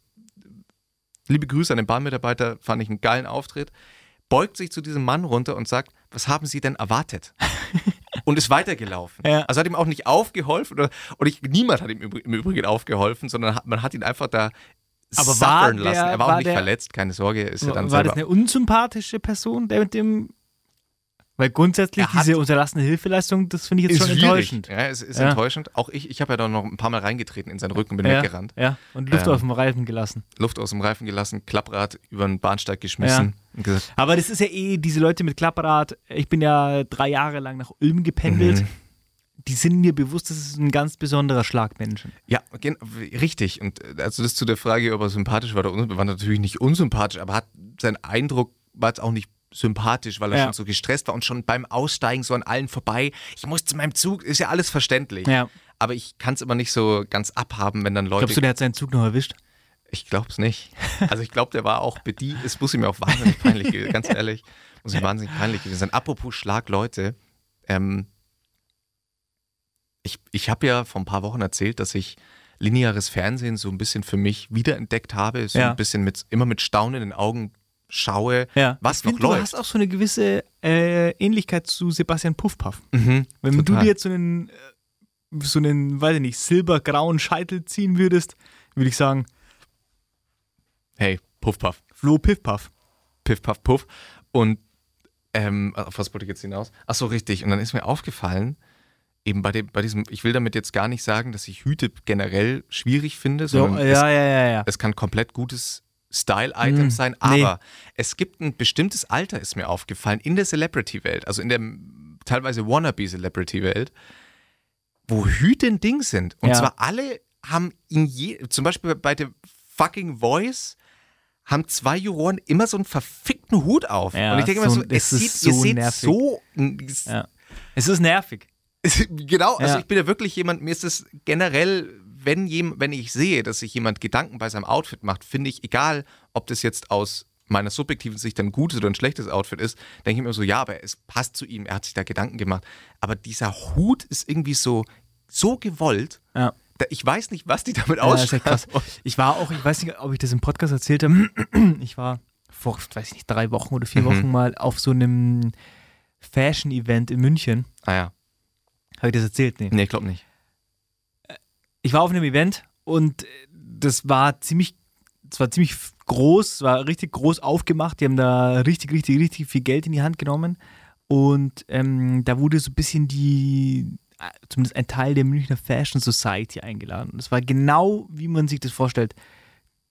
liebe Grüße an den Bahnmitarbeiter, fand ich einen geilen Auftritt, beugt sich zu diesem Mann runter und sagt, was haben Sie denn erwartet? und ist weitergelaufen. Ja. Also hat ihm auch nicht aufgeholfen oder, und ich, niemand hat ihm im Übrig- im Übrigen aufgeholfen, sondern man hat ihn einfach da Aber suffern war lassen. der- er war, war auch nicht der- verletzt, keine Sorge, ist ja dann War selber das eine unsympathische Person, der mit dem. Weil grundsätzlich hat- diese unterlassene Hilfeleistung, das finde ich jetzt schon schwierig. enttäuschend. Ja, es ist Ja. enttäuschend. Auch ich, ich habe ja dann noch ein paar Mal reingetreten in seinen Rücken, bin Ja, weggerannt. ja. Und Luft Ähm, auf dem Reifen gelassen. Luft aus dem Reifen gelassen, Klapprad über den Bahnsteig geschmissen gesagt, Aber das ist ja eh, diese Leute mit Klapprad, ich bin ja drei Jahre lang nach Ulm gependelt. Mhm. Die sind mir bewusst, das ist ein ganz besonderer Schlag Menschen. ja, richtig. Und äh, also das zu der Frage, ob er sympathisch war oder unsympathisch, war natürlich nicht unsympathisch, aber hat sein Eindruck war jetzt auch nicht sympathisch, weil er Ja. schon so gestresst war und schon beim Aussteigen so an allen vorbei. Ich muss zu meinem Zug, ist ja alles verständlich. Ja. Aber ich kann es immer nicht so ganz abhaben, wenn dann Leute Glaubst du, der hat seinen Zug noch erwischt? Ich glaube es nicht. Also ich glaube, der war auch bedient. Es muss ihm auch wahnsinnig peinlich gewesen, ganz ehrlich, muss ihm wahnsinnig peinlich gewesen sein. Apropos Schlagleute, ähm, ich, ich habe ja vor ein paar Wochen erzählt, dass ich lineares Fernsehen so ein bisschen für mich wiederentdeckt habe, so Ja. ein bisschen mit, immer mit Staunen in den Augen schaue, Ja. was ich noch find, Du läuft. hast auch so eine gewisse äh, Ähnlichkeit zu Sebastian Puffpaff. Mhm, Wenn du total. dir jetzt so einen, äh, so einen, weiß ich nicht, silbergrauen Scheitel ziehen würdest, würde ich sagen, Hey, Puff, Puff. Flo Piffpaff. Piff, Puff, Puff. Und ähm, auf was wollte ich jetzt hinaus? Ach so, richtig. Und dann ist mir aufgefallen, eben bei, dem, bei diesem, ich will damit jetzt gar nicht sagen, dass ich Hüte generell schwierig finde, So, sondern ja, ja, ja, ja. es, es kann komplett gutes Style-Item Mm, sein, nee. aber es gibt ein bestimmtes Alter, ist mir aufgefallen, in der Celebrity-Welt, also in der teilweise Wannabe-Celebrity-Welt, wo Hüte ein Ding sind. Und Ja. zwar alle haben in je, zum Beispiel bei der fucking Voice haben zwei Juroren immer so einen verfickten Hut auf. Ja, und ich denke immer so- so, es es sieht, ihr so seht nervig. so. Ja. Es ist nervig. Genau, also ich bin ja wirklich jemand, mir ist es generell, wenn, jem, wenn ich sehe, dass sich jemand Gedanken bei seinem Outfit macht, finde ich, egal, ob das jetzt aus meiner subjektiven Sicht ein gutes oder ein schlechtes Outfit ist, denke ich mir so, ja, aber es passt zu ihm, er hat sich da Gedanken gemacht. Aber dieser Hut ist irgendwie so, so gewollt, Ja. ich weiß nicht, was die damit Ja, ausstrahlen. krass. Ich war auch, ich weiß nicht, ob ich das im Podcast erzählt habe. Ich war vor, weiß ich nicht, drei Wochen oder vier Mhm. Wochen mal auf so einem Fashion-Event in München. Ah ja, Habe ich das erzählt? Nee. nee, ich glaube nicht. Ich war auf einem Event und das war ziemlich, es war ziemlich groß, es war richtig groß aufgemacht. Die haben da richtig, richtig, richtig viel Geld in die Hand genommen. Und ähm, da wurde so ein bisschen die, äh, zumindest ein Teil der Münchner Fashion Society eingeladen. Und es war genau, wie man sich das vorstellt.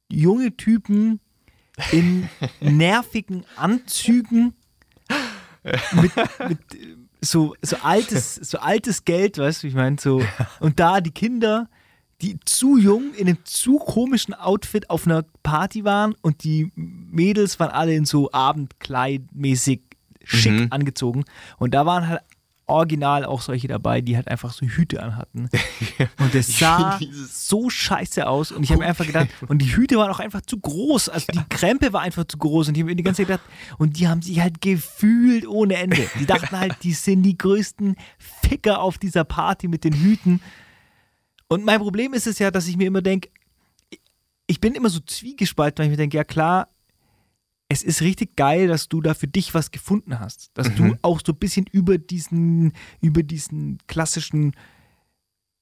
Junge Typen in nervigen Anzügen mit, mit äh, so, so, altes, so altes Geld, weißt du, wie ich meine? So, und da die Kinder, die zu jung in einem zu komischen Outfit auf einer Party waren und die Mädels waren alle in so Abendkleidmäßig schick Mhm. angezogen. Und da waren halt original auch solche dabei, die halt einfach so Hüte anhatten. Und das sah so scheiße aus. Und ich habe mir einfach gedacht, und die Hüte waren auch einfach zu groß. Also die Krempe war einfach zu groß. Und ich habe mir die ganze Zeit gedacht, und die haben sich halt gefühlt ohne Ende. Die dachten halt, die sind die größten Ficker auf dieser Party mit den Hüten. Und mein Problem ist es ja, dass ich mir immer denke, ich bin immer so zwiegespalten, weil ich mir denke, ja klar, es ist richtig geil, dass du da für dich was gefunden hast. Dass du Mhm. auch so ein bisschen über diesen, über diesen klassischen,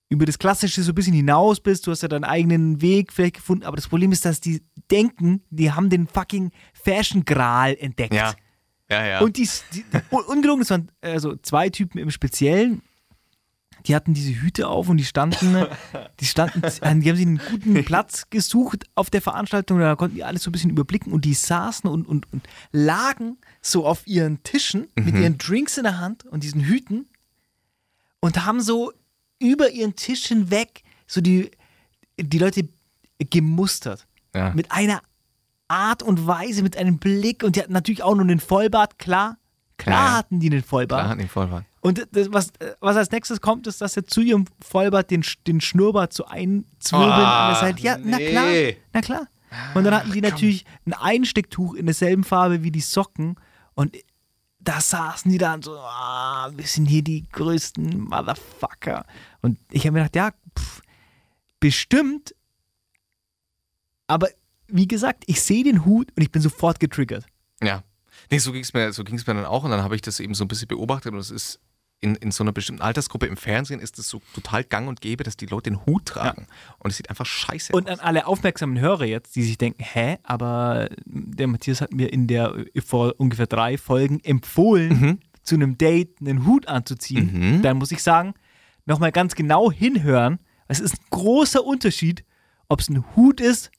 über das Klassische so ein bisschen hinaus bist. Du hast ja deinen eigenen Weg vielleicht gefunden. Aber das Problem ist, dass die denken, die haben den fucking Fashion-Gral entdeckt. Ja, ja, ja. Und die, die, die un- ungelogen, es waren also zwei Typen im Speziellen, die hatten diese Hüte auf und die standen, die standen, die haben sich einen guten Platz gesucht auf der Veranstaltung, da konnten die alles so ein bisschen überblicken und die saßen und, und, und lagen so auf ihren Tischen mit ihren Drinks in der Hand und diesen Hüten und haben so über ihren Tisch hinweg so die, die Leute gemustert ja. mit einer Art und Weise, mit einem Blick und die hatten natürlich auch nur einen Vollbart, klar. Klar Ja, ja. hatten die einen Vollbart. Klar, nee, voll wahr. Und das, was, was als nächstes kommt, ist, dass er zu ihrem Vollbart den, den Schnurrbart so einzwirbeln. Ah, und das halt, ja, na nee. klar, na klar. Und dann hatten die natürlich ein Einstecktuch in derselben Farbe wie die Socken. Und da saßen die dann so, ah, wir sind hier die größten Motherfucker. Und ich habe mir gedacht, ja, pff, bestimmt. Aber wie gesagt, ich sehe den Hut und ich bin sofort getriggert. Ja. Nee, so ging es mir, so ging's mir dann auch und dann habe ich das eben so ein bisschen beobachtet und es ist in, in so einer bestimmten Altersgruppe im Fernsehen ist es so total gang und gäbe, dass die Leute den Hut tragen. Und es sieht einfach scheiße Und aus. an alle aufmerksamen Hörer jetzt, die sich denken, hä, aber der Matthias hat mir in der vor ungefähr drei Folgen empfohlen, Mhm. zu einem Date einen Hut anzuziehen. Mhm. Dann muss ich sagen, nochmal ganz genau hinhören. Es ist ein großer Unterschied, ob es ein Hut ist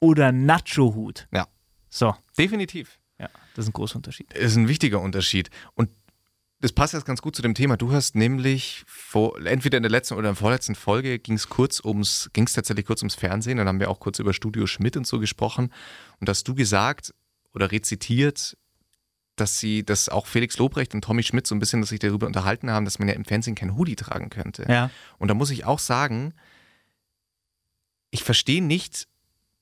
oder ein Nacho-Hut. Ja, So, definitiv. ja, das ist ein großer Unterschied. ist ein wichtiger Unterschied. Und das passt jetzt ganz gut zu dem Thema. Du hast nämlich vor, entweder in der letzten oder in der vorletzten Folge ging es kurz ums, ging es tatsächlich kurz ums Fernsehen. Dann haben wir auch kurz über Studio Schmidt und so gesprochen. Und hast du gesagt oder rezitiert, dass sie, dass auch Felix Lobrecht und Tommy Schmidt so ein bisschen dass sich darüber unterhalten haben, dass man ja im Fernsehen kein Hoodie tragen könnte. Ja. Und da muss ich auch sagen, ich verstehe nicht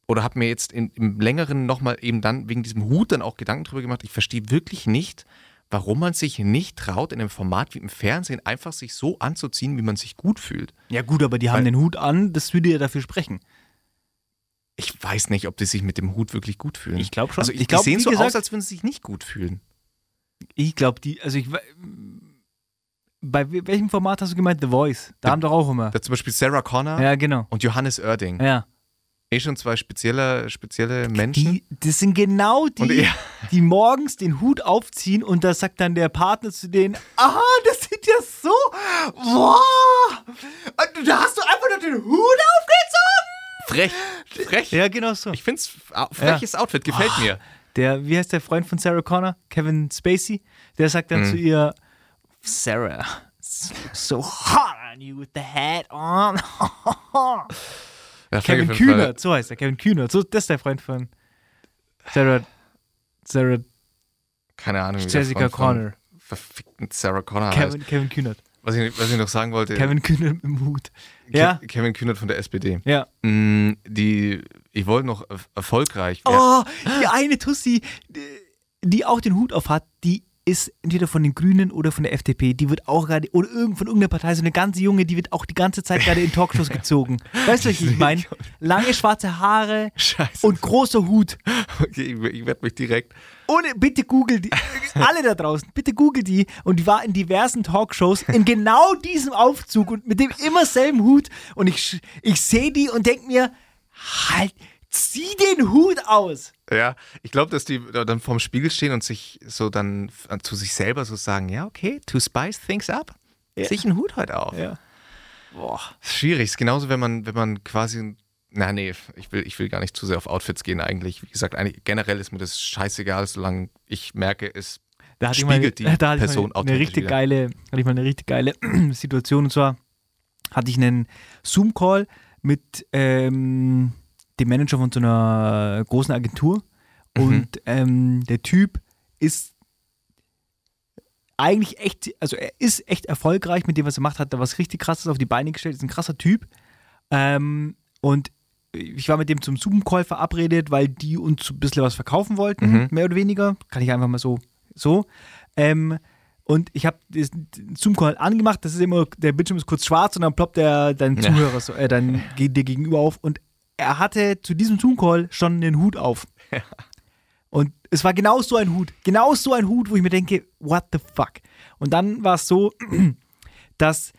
oder habe mir jetzt in, im längeren nochmal eben dann wegen diesem Hut dann auch Gedanken drüber gemacht, ich verstehe wirklich nicht, warum man sich nicht traut, in einem Format wie im Fernsehen einfach sich so anzuziehen, wie man sich gut fühlt. Ja, gut, aber die haben Weil- den Hut an, das würde ja dafür sprechen. Ich weiß nicht, ob die sich mit dem Hut wirklich gut fühlen. Ich glaube schon. also ich, ich glaub, die sehen so gesagt, aus, als würden sie sich nicht gut fühlen. Ich glaube, die, also ich, bei we- welchem Format hast du gemeint? The Voice. Da Ja. haben doch auch immer. Da zum Beispiel Sarah Connor Ja, genau. und Johannes Oerding. Ja. Eh schon zwei spezielle, spezielle Menschen. Die, das sind genau die, Und ja. die morgens den Hut aufziehen und da sagt dann der Partner zu denen, aha, das sieht ja so, wow, und da hast du einfach nur den Hut aufgezogen. Frech, frech. Ja, genau so. Ich finde es freches Outfit, gefällt Ah. mir. Der, wie heißt der Freund von Sarah Connor? Kevin Spacey. Der sagt dann Mhm. zu ihr, Sarah, so hot on you with the hat on. Ja, Kevin. Kühnert, so heißt er, Kevin Kühnert. So, das ist der Freund von Sarah, Sarah Keine Ahnung. wie der Jessica Connor. Verfickten Sarah Connor heißt. Kevin, Kevin Kühnert. Was ich, was ich noch sagen wollte. Kevin Kühnert im Hut. Ke- Ja, Kevin Kühnert von der SPD. ja. Mm, Die, ich wollte noch er- erfolgreich werden. Oh, die eine Tussi, die auch den Hut auf hat, die ist entweder von den Grünen oder von der FDP. Die wird auch gerade, oder irgend von irgendeiner Partei, so eine ganze Junge, die wird auch die ganze Zeit gerade in Talkshows gezogen. Weißt du, was ich meine? Lange schwarze Haare Scheiße. und großer Hut. Okay, ich, ich werde mich direkt. Ohne, bitte google die, alle da draußen, bitte google die. Und die war in diversen Talkshows in genau diesem Aufzug und mit dem immer selben Hut. Und ich, ich sehe die und denke mir, halt, zieh den Hut aus. Ja, ich glaube, dass die da dann vorm Spiegel stehen und sich so dann f- zu sich selber so sagen: Ja, okay, to spice things up. Sich einen Hut heute auf. Ja. Boah. Das ist schwierig. Ist genauso, wenn man, wenn man quasi. Na, nee, ich will, ich will gar nicht zu sehr auf Outfits gehen eigentlich. Wie gesagt, eigentlich, generell ist mir das scheißegal, solange ich merke, es Da hatte spiegelt ich mal, die da hatte Person ich mal eine richtig wieder. geile, hatte ich mal eine richtig geile Situation und zwar hatte ich einen Zoom-Call mit ähm, dem Manager von so einer großen Agentur Mhm. und ähm, der Typ ist eigentlich echt, also er ist echt erfolgreich mit dem, was er macht, hat da was richtig krasses auf die Beine gestellt, ist ein krasser Typ ähm, und ich war mit dem zum Zoom-Call verabredet, weil die uns ein bisschen was verkaufen wollten, Mhm. mehr oder weniger. Kann ich einfach mal so. so. Ähm, und ich habe den Zoom-Call angemacht, das ist immer, der Bildschirm ist kurz schwarz und dann ploppt der dein Ja. Zuhörer, so, äh, dann geht dir gegenüber auf. Und er hatte zu diesem Zoom-Call schon den Hut auf. Und es war genau so ein Hut, genau so ein Hut, wo ich mir denke, what the fuck? Und dann war es so, dass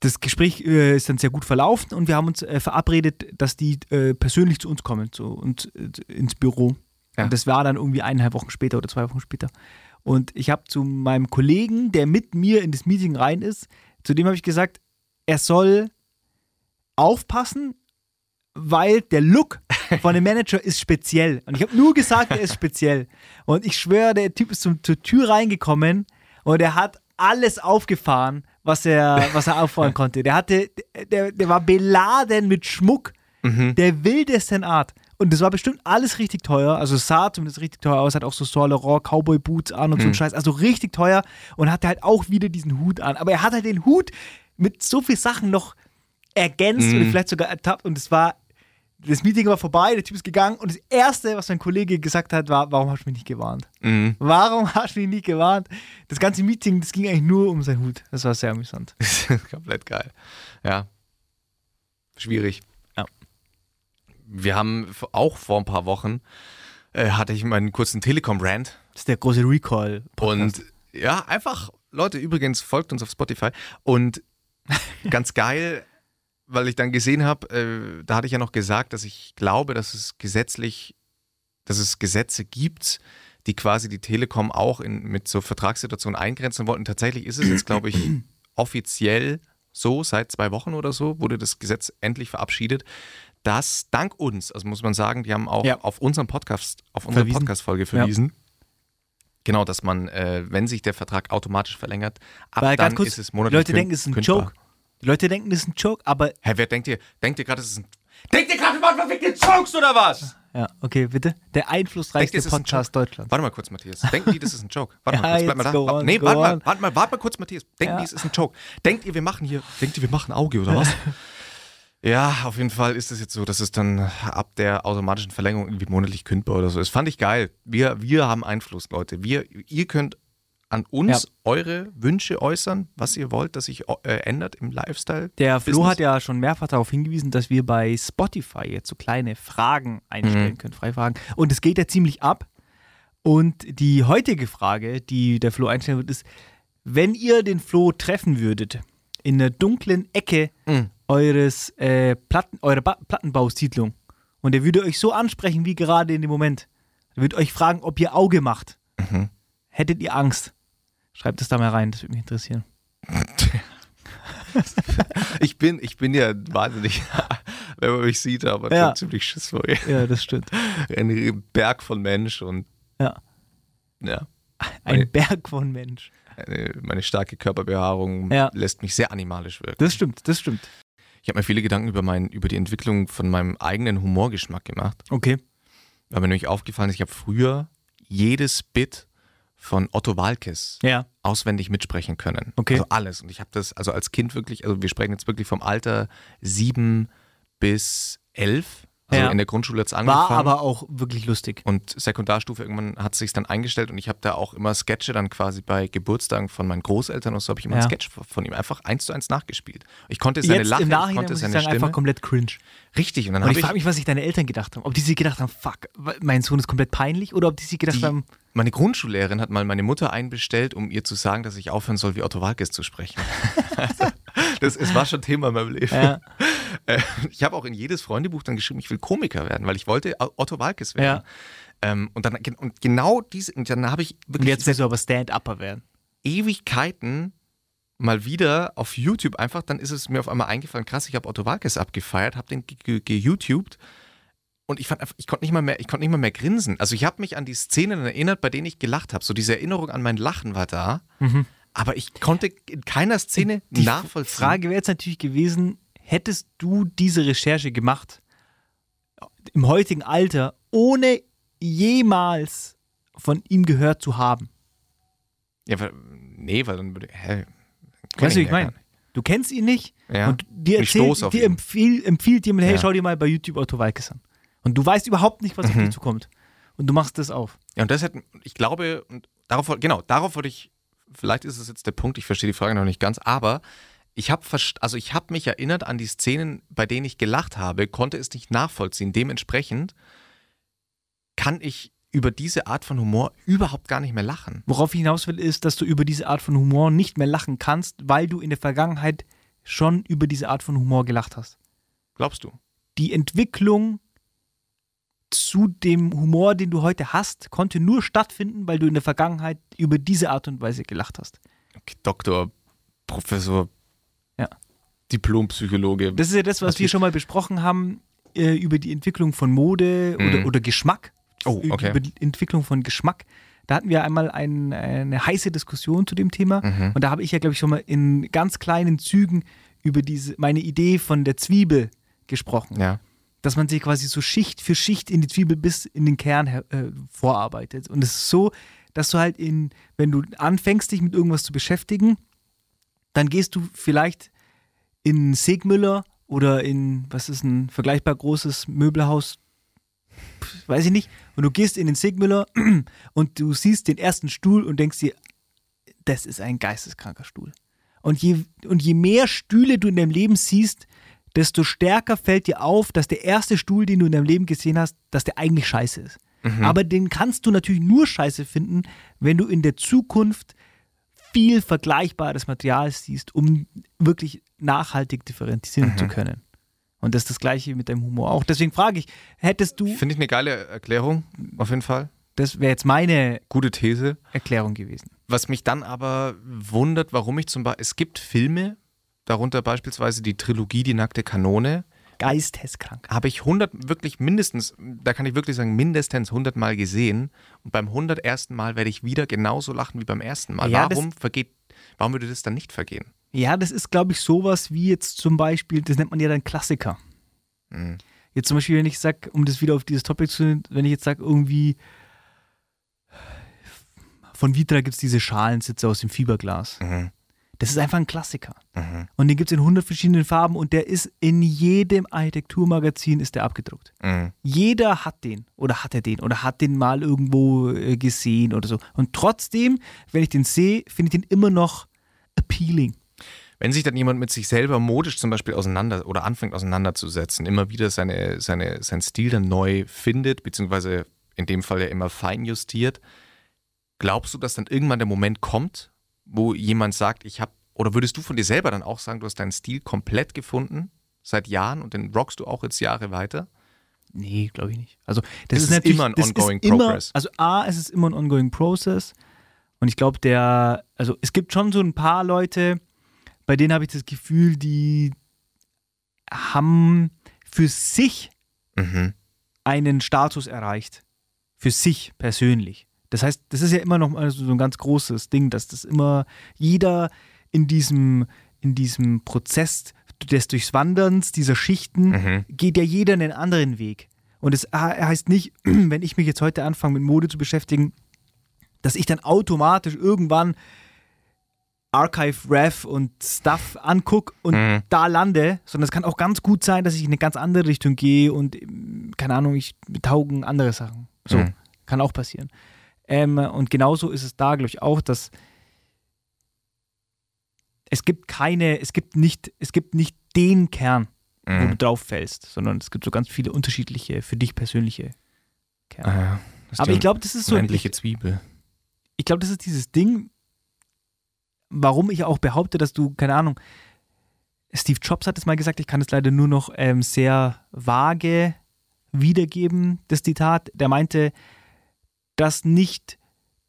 das Gespräch äh, ist dann sehr gut verlaufen und wir haben uns äh, verabredet, dass die äh, persönlich zu uns kommen, zu uns äh, ins Büro. Ja. Und das war dann irgendwie eineinhalb Wochen später oder zwei Wochen später. Und ich habe zu meinem Kollegen, der mit mir in das Meeting rein ist, zu dem habe ich gesagt, er soll aufpassen, weil der Look von dem Manager ist speziell. Und ich habe nur gesagt, er ist speziell. Und ich schwöre, der Typ ist zum, zur Tür reingekommen und er hat alles aufgefahren, was er, was er auffahren konnte. Der hatte, der, der war beladen mit Schmuck Mhm. der wildesten Art. Und das war bestimmt alles richtig teuer. Also es sah zumindest richtig teuer aus, hat auch so Saint Laurent Cowboy Boots an und so ein Scheiß. Also richtig teuer und hatte halt auch wieder diesen Hut an. Aber er hat halt den Hut mit so viel Sachen noch ergänzt Mhm. und vielleicht sogar ertappt. Und es war, das Meeting war vorbei, der Typ ist gegangen und das Erste, was mein Kollege gesagt hat, war, warum hast du mich nicht gewarnt? Mhm. Warum hast du mich nicht gewarnt? Das ganze Meeting, das ging eigentlich nur um seinen Hut. Das war sehr amüsant. Komplett geil. Ja. Schwierig. Ja. Wir haben auch vor ein paar Wochen äh, hatte ich meinen kurzen Telekom-Rant Das ist der große Recall. und ja, einfach, Leute, übrigens folgt uns auf Spotify und ganz geil, weil ich dann gesehen habe, äh, da hatte ich ja noch gesagt, dass ich glaube, dass es gesetzlich, dass es Gesetze gibt, die quasi die Telekom auch in, mit so Vertragssituationen eingrenzen wollten. Tatsächlich ist es jetzt, glaube ich, offiziell so, seit zwei Wochen oder so, wurde das Gesetz endlich verabschiedet, dass dank uns, also muss man sagen, die haben auch Ja. auf unseren Podcast, auf unsere. Podcast-Folge verwiesen. Genau, dass man, äh, wenn sich der Vertrag automatisch verlängert, ab Weil dann ganz kurz, ist es monatlich Leute denken, es ist ein kündbar. Joke. Die Leute denken, das ist ein Joke, aber. Hä, wer denkt ihr? Denkt ihr gerade, es ist ein. Denkt ihr gerade, man verwickelt Jokes oder was? Ja, okay, bitte. Der einflussreichste Denkt Podcast Deutschlands. Warte mal kurz, Matthias. Denken die, das ist ein Joke? Warte mal kurz, bleib mal da. on, nee, warte mal, warte mal, warte mal kurz, Matthias. Denken Ja. die, es ist ein Joke? Denkt ihr, wir machen hier, denkt ihr, wir machen Auge oder was? ja, auf jeden Fall ist es jetzt so, dass es dann ab der automatischen Verlängerung irgendwie monatlich kündbar oder so ist. Fand ich geil. Wir, wir haben Einfluss, Leute. Wir, ihr könnt an uns Ja. eure Wünsche äußern, was ihr wollt, dass sich äh, ändert im Lifestyle. Der Flo Business. hat ja schon mehrfach darauf hingewiesen, dass wir bei Spotify jetzt so kleine Fragen einstellen Mhm. können, Freifragen. Und es geht ja ziemlich ab. Und die heutige Frage, die der Flo einstellen wird, ist, wenn ihr den Flo treffen würdet, in der dunklen Ecke Mhm. eures äh, Platten, eurer ba Plattenbausiedlung und er würde euch so ansprechen wie gerade in dem Moment, er würde euch fragen, ob ihr Auge macht. Mhm. Hättet ihr Angst? Schreibt es da mal rein, das würde mich interessieren. Ich bin, ich bin ja wahnsinnig, wenn man mich sieht, aber Ja. ziemlich Schiss vor ihr. Ja, das stimmt. Ein Berg von Mensch und Ja. ja, Ein Meine- Berg von Mensch. eine, meine starke Körperbehaarung Ja. lässt mich sehr animalisch wirken. Das stimmt, das stimmt. Ich habe mir viele Gedanken über, mein, über die Entwicklung von meinem eigenen Humorgeschmack gemacht. Okay. Weil mir nämlich aufgefallen ist, ich habe früher jedes Bit von Otto Walkes Ja. auswendig mitsprechen können. Okay. Also alles. Und ich habe das also als Kind wirklich, also wir sprechen jetzt wirklich vom Alter sieben bis elf. Also Ja. in der Grundschule hat es angefangen. War aber auch wirklich lustig. und Sekundarstufe irgendwann hat sich dann eingestellt und ich habe da auch immer Sketche dann quasi bei Geburtstagen von meinen Großeltern und so habe ich immer Ja. einen Sketch von ihm einfach eins zu eins nachgespielt. Ich konnte seine Jetzt Lache, im ich konnte muss ich seine sagen, Stimme. einfach komplett cringe. Richtig, und dann Und ich ich, frage mich, was sich deine Eltern gedacht haben. Ob die sich gedacht haben, fuck, mein Sohn ist komplett peinlich oder ob die sich gedacht die, haben, meine Grundschullehrerin hat mal meine Mutter einbestellt, um ihr zu sagen, dass ich aufhören soll, wie Otto Walkes zu sprechen. also, das, es war schon Thema in meinem Leben. ja, Äh, Ich habe auch in jedes Freundebuch dann geschrieben, ich will Komiker werden, weil ich wollte Otto Walkes werden. Ähm, und, dann, und genau diese, und dann habe ich und wirklich jetzt willst du aber Stand-Upper werden. Ewigkeiten mal wieder auf YouTube einfach, dann ist es mir auf einmal eingefallen, krass, ich habe Otto Walkes abgefeiert, habe den ge- ge- geYouTubed und ich fand einfach, ich konnte nicht mal mehr, ich konnte nicht mal mehr grinsen. Also ich habe mich an die Szenen erinnert, bei denen ich gelacht habe. So diese Erinnerung an mein Lachen war da, aber ich konnte in keiner Szene Die nachvollziehen. Frage wäre jetzt natürlich gewesen, hättest du diese Recherche gemacht im heutigen Alter, ohne jemals von ihm gehört zu haben? Ja, weil, nee, weil dann würde, hä, Weißt du, wie ich meine? Du kennst ihn nicht Ja. und dir, erzählt, auf dir empfiehlt, empfiehlt jemand, hey, Ja. schau dir mal bei YouTube Otto Walkes an. Und du weißt überhaupt nicht, was auf Mhm. dich zukommt. Und du machst das auf. Ja, und das hat, ich glaube, und darauf, genau, darauf wollte ich, vielleicht ist es jetzt der Punkt, ich verstehe die Frage noch nicht ganz, aber ich habe also ich habe mich erinnert an die Szenen, bei denen ich gelacht habe, konnte es nicht nachvollziehen. Dementsprechend kann ich über diese Art von Humor überhaupt gar nicht mehr lachen. Worauf ich hinaus will, ist, dass du über diese Art von Humor nicht mehr lachen kannst, weil du in der Vergangenheit schon über diese Art von Humor gelacht hast. Glaubst du? Die Entwicklung zu dem Humor, den du heute hast, konnte nur stattfinden, weil du in der Vergangenheit über diese Art und Weise gelacht hast. Okay, Doktor, Professor, Ja. Diplompsychologe. Das ist ja das, was wir schon mal besprochen haben äh, über die Entwicklung von Mode oder, Mhm. oder Geschmack. Oh, okay. Über die Entwicklung von Geschmack. Da hatten wir einmal ein, eine heiße Diskussion zu dem Thema. Mhm. Und da habe ich ja, glaube ich, schon mal in ganz kleinen Zügen über diese, meine Idee von der Zwiebel gesprochen. Ja. Dass man sich quasi so Schicht für Schicht in die Zwiebel bis in den Kern äh, vorarbeitet. Und es ist so, dass du halt in, wenn du anfängst, dich mit irgendwas zu beschäftigen, dann gehst du vielleicht in Segmüller oder in, was ist ein vergleichbar großes Möbelhaus, weiß ich nicht, und du gehst in den Segmüller und du siehst den ersten Stuhl und denkst dir, das ist ein geisteskranker Stuhl. Und je, und je mehr Stühle du in deinem Leben siehst, desto stärker fällt dir auf, dass der erste Stuhl, den du in deinem Leben gesehen hast, dass der eigentlich scheiße ist. Aber den kannst du natürlich nur scheiße finden, wenn du in der Zukunft viel vergleichbares Material siehst, um wirklich nachhaltig differenzieren zu können. Und das ist das Gleiche mit deinem Humor auch. Deswegen frage ich, hättest du, Finde ich eine geile Erklärung, auf jeden Fall. das wäre jetzt meine Gute These. Erklärung gewesen. Was mich dann aber wundert, warum ich zum Beispiel, es gibt Filme, darunter beispielsweise die Trilogie Die nackte Kanone, Geisteskrank. habe ich 100, wirklich mindestens, da kann ich wirklich sagen, mindestens 100 Mal gesehen. Und beim 101. Mal werde ich wieder genauso lachen wie beim ersten Mal. Ja, warum vergeht, warum würde das dann nicht vergehen? Ja, das ist, glaube ich, sowas wie jetzt zum Beispiel, das nennt man ja dann Klassiker. Mhm. Jetzt zum Beispiel, wenn ich sage, um das wieder auf dieses Topic zu nehmen, wenn ich jetzt sage, irgendwie von Vitra gibt es diese Schalensitze aus dem Fiberglas. Mhm. Das ist einfach ein Klassiker. Mhm. Und den gibt es in 100 verschiedenen Farben und der ist in jedem Architekturmagazin ist der abgedruckt. Mhm. Jeder hat den oder hat er den oder hat den mal irgendwo äh, gesehen oder so. Und trotzdem, wenn ich den sehe, finde ich den immer noch appealing. Wenn sich dann jemand mit sich selber modisch zum Beispiel auseinander oder anfängt auseinanderzusetzen, immer wieder seine, seine, seinen Stil dann neu findet, beziehungsweise in dem Fall ja immer fein justiert, glaubst du, dass dann irgendwann der Moment kommt, wo jemand sagt, ich habe, oder würdest du von dir selber dann auch sagen, du hast deinen Stil komplett gefunden seit Jahren und den rockst du auch jetzt Jahre weiter? Nee, glaube ich nicht. Also das Es ist, natürlich immer ein das ongoing ist immer, progress. Also A, es ist immer ein ongoing process. Und ich glaube, der, also es gibt schon so ein paar Leute, bei denen habe ich das Gefühl, die haben für sich Mhm. einen Status erreicht. Für sich persönlich. Das heißt, das ist ja immer noch mal so ein ganz großes Ding, dass das immer jeder in diesem, in diesem Prozess des Durchwanderns dieser Schichten Mhm. geht ja jeder einen anderen Weg. Und es he- heißt nicht, wenn ich mich jetzt heute anfange mit Mode zu beschäftigen, dass ich dann automatisch irgendwann Archive, Rev und Stuff angucke und Mhm. da lande, sondern es kann auch ganz gut sein, dass ich in eine ganz andere Richtung gehe und ähm, keine Ahnung, ich taugen andere Sachen. So, Mhm. kann auch passieren. Ähm, und genauso ist es da, glaube ich, auch, dass es gibt keine, es gibt nicht, es gibt nicht den Kern, wo du Mhm. drauf fällst, sondern es gibt so ganz viele unterschiedliche, für dich persönliche Kerne. Ah, ja. Aber ich glaube, das ist so, ich, Zwiebel. ich glaube, das ist dieses Ding, warum ich auch behaupte, dass du, keine Ahnung, Steve Jobs hat es mal gesagt, ich kann es leider nur noch ähm, sehr vage wiedergeben, das Zitat. Der meinte, dass nicht,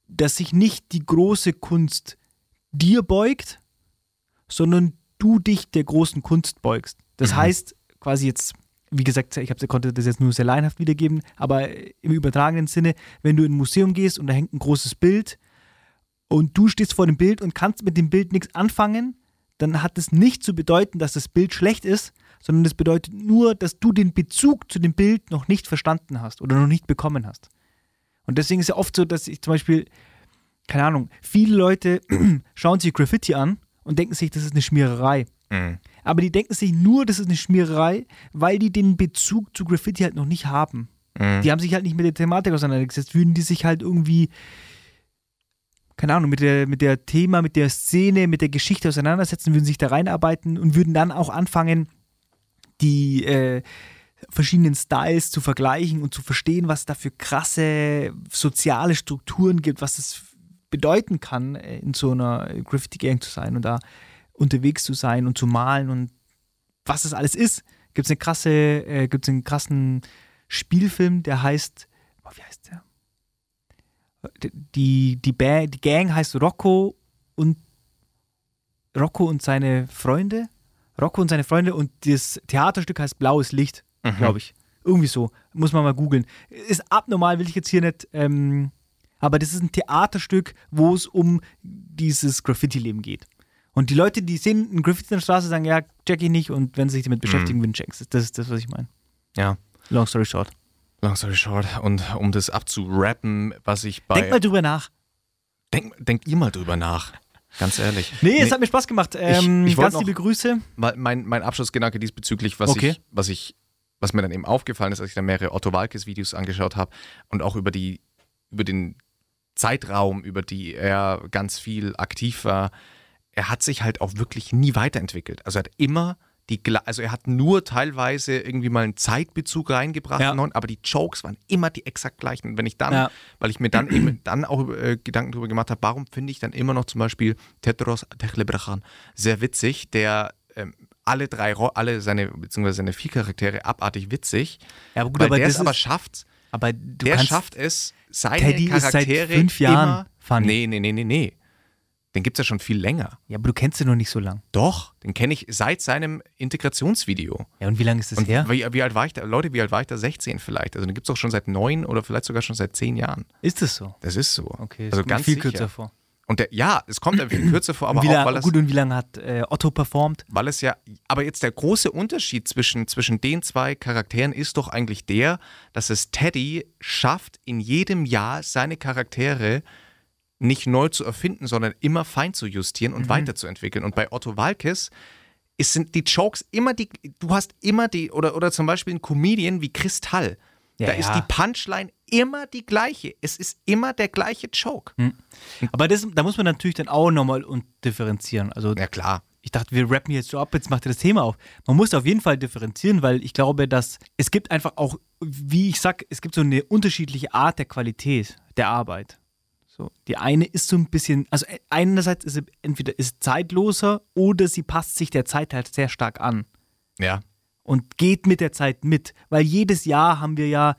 dass sich nicht die große Kunst dir beugt, sondern du dich der großen Kunst beugst. Das Mhm. heißt, quasi jetzt, wie gesagt, ich hab, konnte das jetzt nur sehr laienhaft wiedergeben, aber im übertragenen Sinne, wenn du in ein Museum gehst und da hängt ein großes Bild und du stehst vor dem Bild und kannst mit dem Bild nichts anfangen, dann hat es nicht zu bedeuten, dass das Bild schlecht ist, sondern das bedeutet nur, dass du den Bezug zu dem Bild noch nicht verstanden hast oder noch nicht bekommen hast. Und deswegen ist ja oft so, dass ich zum Beispiel, keine Ahnung, viele Leute schauen sich Graffiti an und denken sich, das ist eine Schmiererei. Mhm. Aber die denken sich nur, das ist eine Schmiererei, weil die den Bezug zu Graffiti halt noch nicht haben. Mhm. Die haben sich halt nicht mit der Thematik auseinandergesetzt. Würden die sich halt irgendwie, keine Ahnung, mit der, mit der Thema, mit der Szene, mit der Geschichte auseinandersetzen, würden sich da reinarbeiten und würden dann auch anfangen, die äh, verschiedenen Styles zu vergleichen und zu verstehen, was da für krasse soziale Strukturen gibt, was es bedeuten kann, äh, in so einer Graffiti-Gang zu sein und da unterwegs zu sein und zu malen und was das alles ist. Gibt es eine krasse, äh, gibt es einen krassen Spielfilm, der heißt, oh, wie heißt der? Die, die, ba die Gang heißt Rocco und Rocco und seine Freunde. Rocco und seine Freunde und das Theaterstück heißt Blaues Licht, Mhm. glaube ich. Irgendwie so. Muss man mal googeln. Ist abnormal, will ich jetzt hier nicht. Ähm, aber das ist ein Theaterstück, wo es um dieses Graffiti-Leben geht. Und die Leute, die sehen ein Graffiti in der Straße, sagen, ja, check ich nicht. Und wenn sie sich damit beschäftigen, mhm. checkst Das ist das, was ich meine. Ja. Long story short. Long story short. Und um das abzurappen, was ich bei. Denk mal drüber nach. Denk, denkt ihr mal drüber nach. Ganz ehrlich. Nee, es hat mir Spaß gemacht. Ähm, ich wollt ganz noch- liebe Grüße. Mein, mein Abschlussgedanke diesbezüglich, was Okay. ich, was ich, was mir dann eben aufgefallen ist, als ich dann mehrere Otto Walkes Videos angeschaut habe und auch über die, über den Zeitraum, über die er ganz viel aktiv war, er hat sich halt auch wirklich nie weiterentwickelt. Also er hat immer die, also er hat nur teilweise irgendwie mal einen Zeitbezug reingebracht, Ja. aber die Jokes waren immer die exakt gleichen. Und wenn ich dann, Ja. weil ich mir dann eben dann auch äh, Gedanken darüber gemacht habe, warum finde ich dann immer noch zum Beispiel Tetros Techlebrachan sehr witzig, der ähm, alle drei, alle seine, beziehungsweise seine vier Charaktere abartig witzig, Ja, aber gut, aber der es aber schafft, Aber der schafft es, seine Teddy ist seit Charaktere fünf Jahren immer. Nee, nee, nee, nee, nee. Den gibt es ja schon viel länger. Ja, aber du kennst ihn noch nicht so lang. Doch, den kenne ich seit seinem Integrationsvideo. Ja, und wie lange ist das Und her? wie, wie alt war ich da? Leute, wie alt war ich da? 16 vielleicht. Also den gibt es auch schon seit neun oder vielleicht sogar schon seit zehn Jahren. Ist das so? Das ist so. Okay, das also kommt ganz viel sicher. kürzer vor. Und der, ja, es kommt ein viel kürzer vor, aber wie auch, weil es, gut, und wie lange hat äh, Otto performt? weil es ja, aber jetzt der große Unterschied zwischen, zwischen den zwei Charakteren ist doch eigentlich der, dass es Teddy schafft, in jedem Jahr seine Charaktere nicht neu zu erfinden, sondern immer fein zu justieren Mhm. und weiterzuentwickeln. Und bei Otto Walkes ist, sind die Jokes immer die, du hast immer die, oder, oder zum Beispiel ein Comedian wie Kristall. Ja, da ist ja. die Punchline immer die gleiche. Es ist immer der gleiche Joke. Aber das, da muss man natürlich dann auch nochmal differenzieren. Also Ja klar. ich dachte, wir rappen jetzt so ab, jetzt macht ihr das Thema auf. Man muss auf jeden Fall differenzieren, weil ich glaube, dass es gibt einfach auch, wie ich sag, es gibt so eine unterschiedliche Art der Qualität der Arbeit. So, die eine ist so ein bisschen, also einerseits ist sie entweder ist zeitloser oder sie passt sich der Zeit halt sehr stark an Ja. und geht mit der Zeit mit, weil jedes Jahr haben wir ja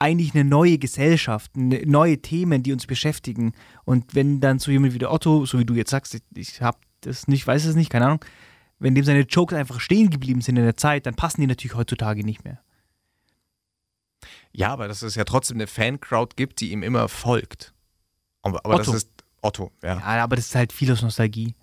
eigentlich eine neue Gesellschaft, ne- neue Themen, die uns beschäftigen. Und wenn dann so jemand wie der Otto, so wie du jetzt sagst, ich, ich habe das nicht, weiß es nicht, keine Ahnung, wenn dem seine Jokes einfach stehen geblieben sind in der Zeit, dann passen die natürlich heutzutage nicht mehr. Ja, aber dass es ja trotzdem eine Fancrowd gibt, die ihm immer folgt. Aber, aber das ist Otto, ja. Ja, aber das ist halt viel aus Nostalgie.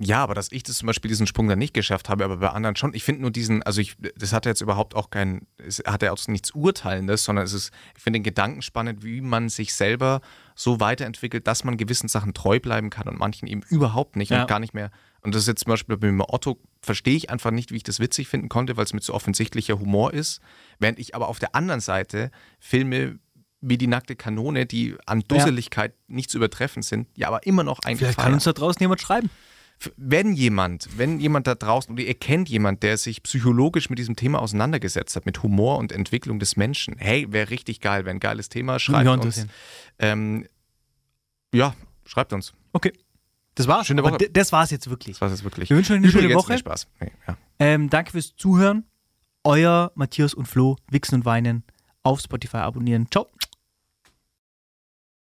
Ja, aber dass ich das zum Beispiel diesen Sprung dann nicht geschafft habe, aber bei anderen schon. Ich finde nur diesen, also ich, das hat jetzt überhaupt auch kein, es hat ja auch nichts Urteilendes, sondern es ist, ich finde den Gedanken spannend, wie man sich selber so weiterentwickelt, dass man gewissen Sachen treu bleiben kann und manchen eben überhaupt nicht Ja. und gar nicht mehr. Und das ist jetzt zum Beispiel bei mir Otto, verstehe ich einfach nicht, wie ich das witzig finden konnte, weil es mit so offensichtlicher Humor ist. Während ich aber auf der anderen Seite Filme wie die nackte Kanone, die an Dusseligkeit nicht zu übertreffen sind, ja, aber immer noch eigentlich Vielleicht kann uns da draußen jemand schreiben. Wenn jemand, wenn jemand da draußen oder ihr kennt jemand, der sich psychologisch mit diesem Thema auseinandergesetzt hat, mit Humor und Entwicklung des Menschen, hey, wäre richtig geil, wäre ein geiles Thema, schreibt hören uns. Ähm, ja, schreibt uns. Okay. Das war's. Schöne Woche. D- Das war's jetzt wirklich. Das war es wirklich. Wir wünschen euch eine schöne Woche. nee, Spaß. Nee, ja. Ähm, danke fürs Zuhören. Euer Matthias und Flo, Wichsen und Weinen auf Spotify abonnieren. Ciao.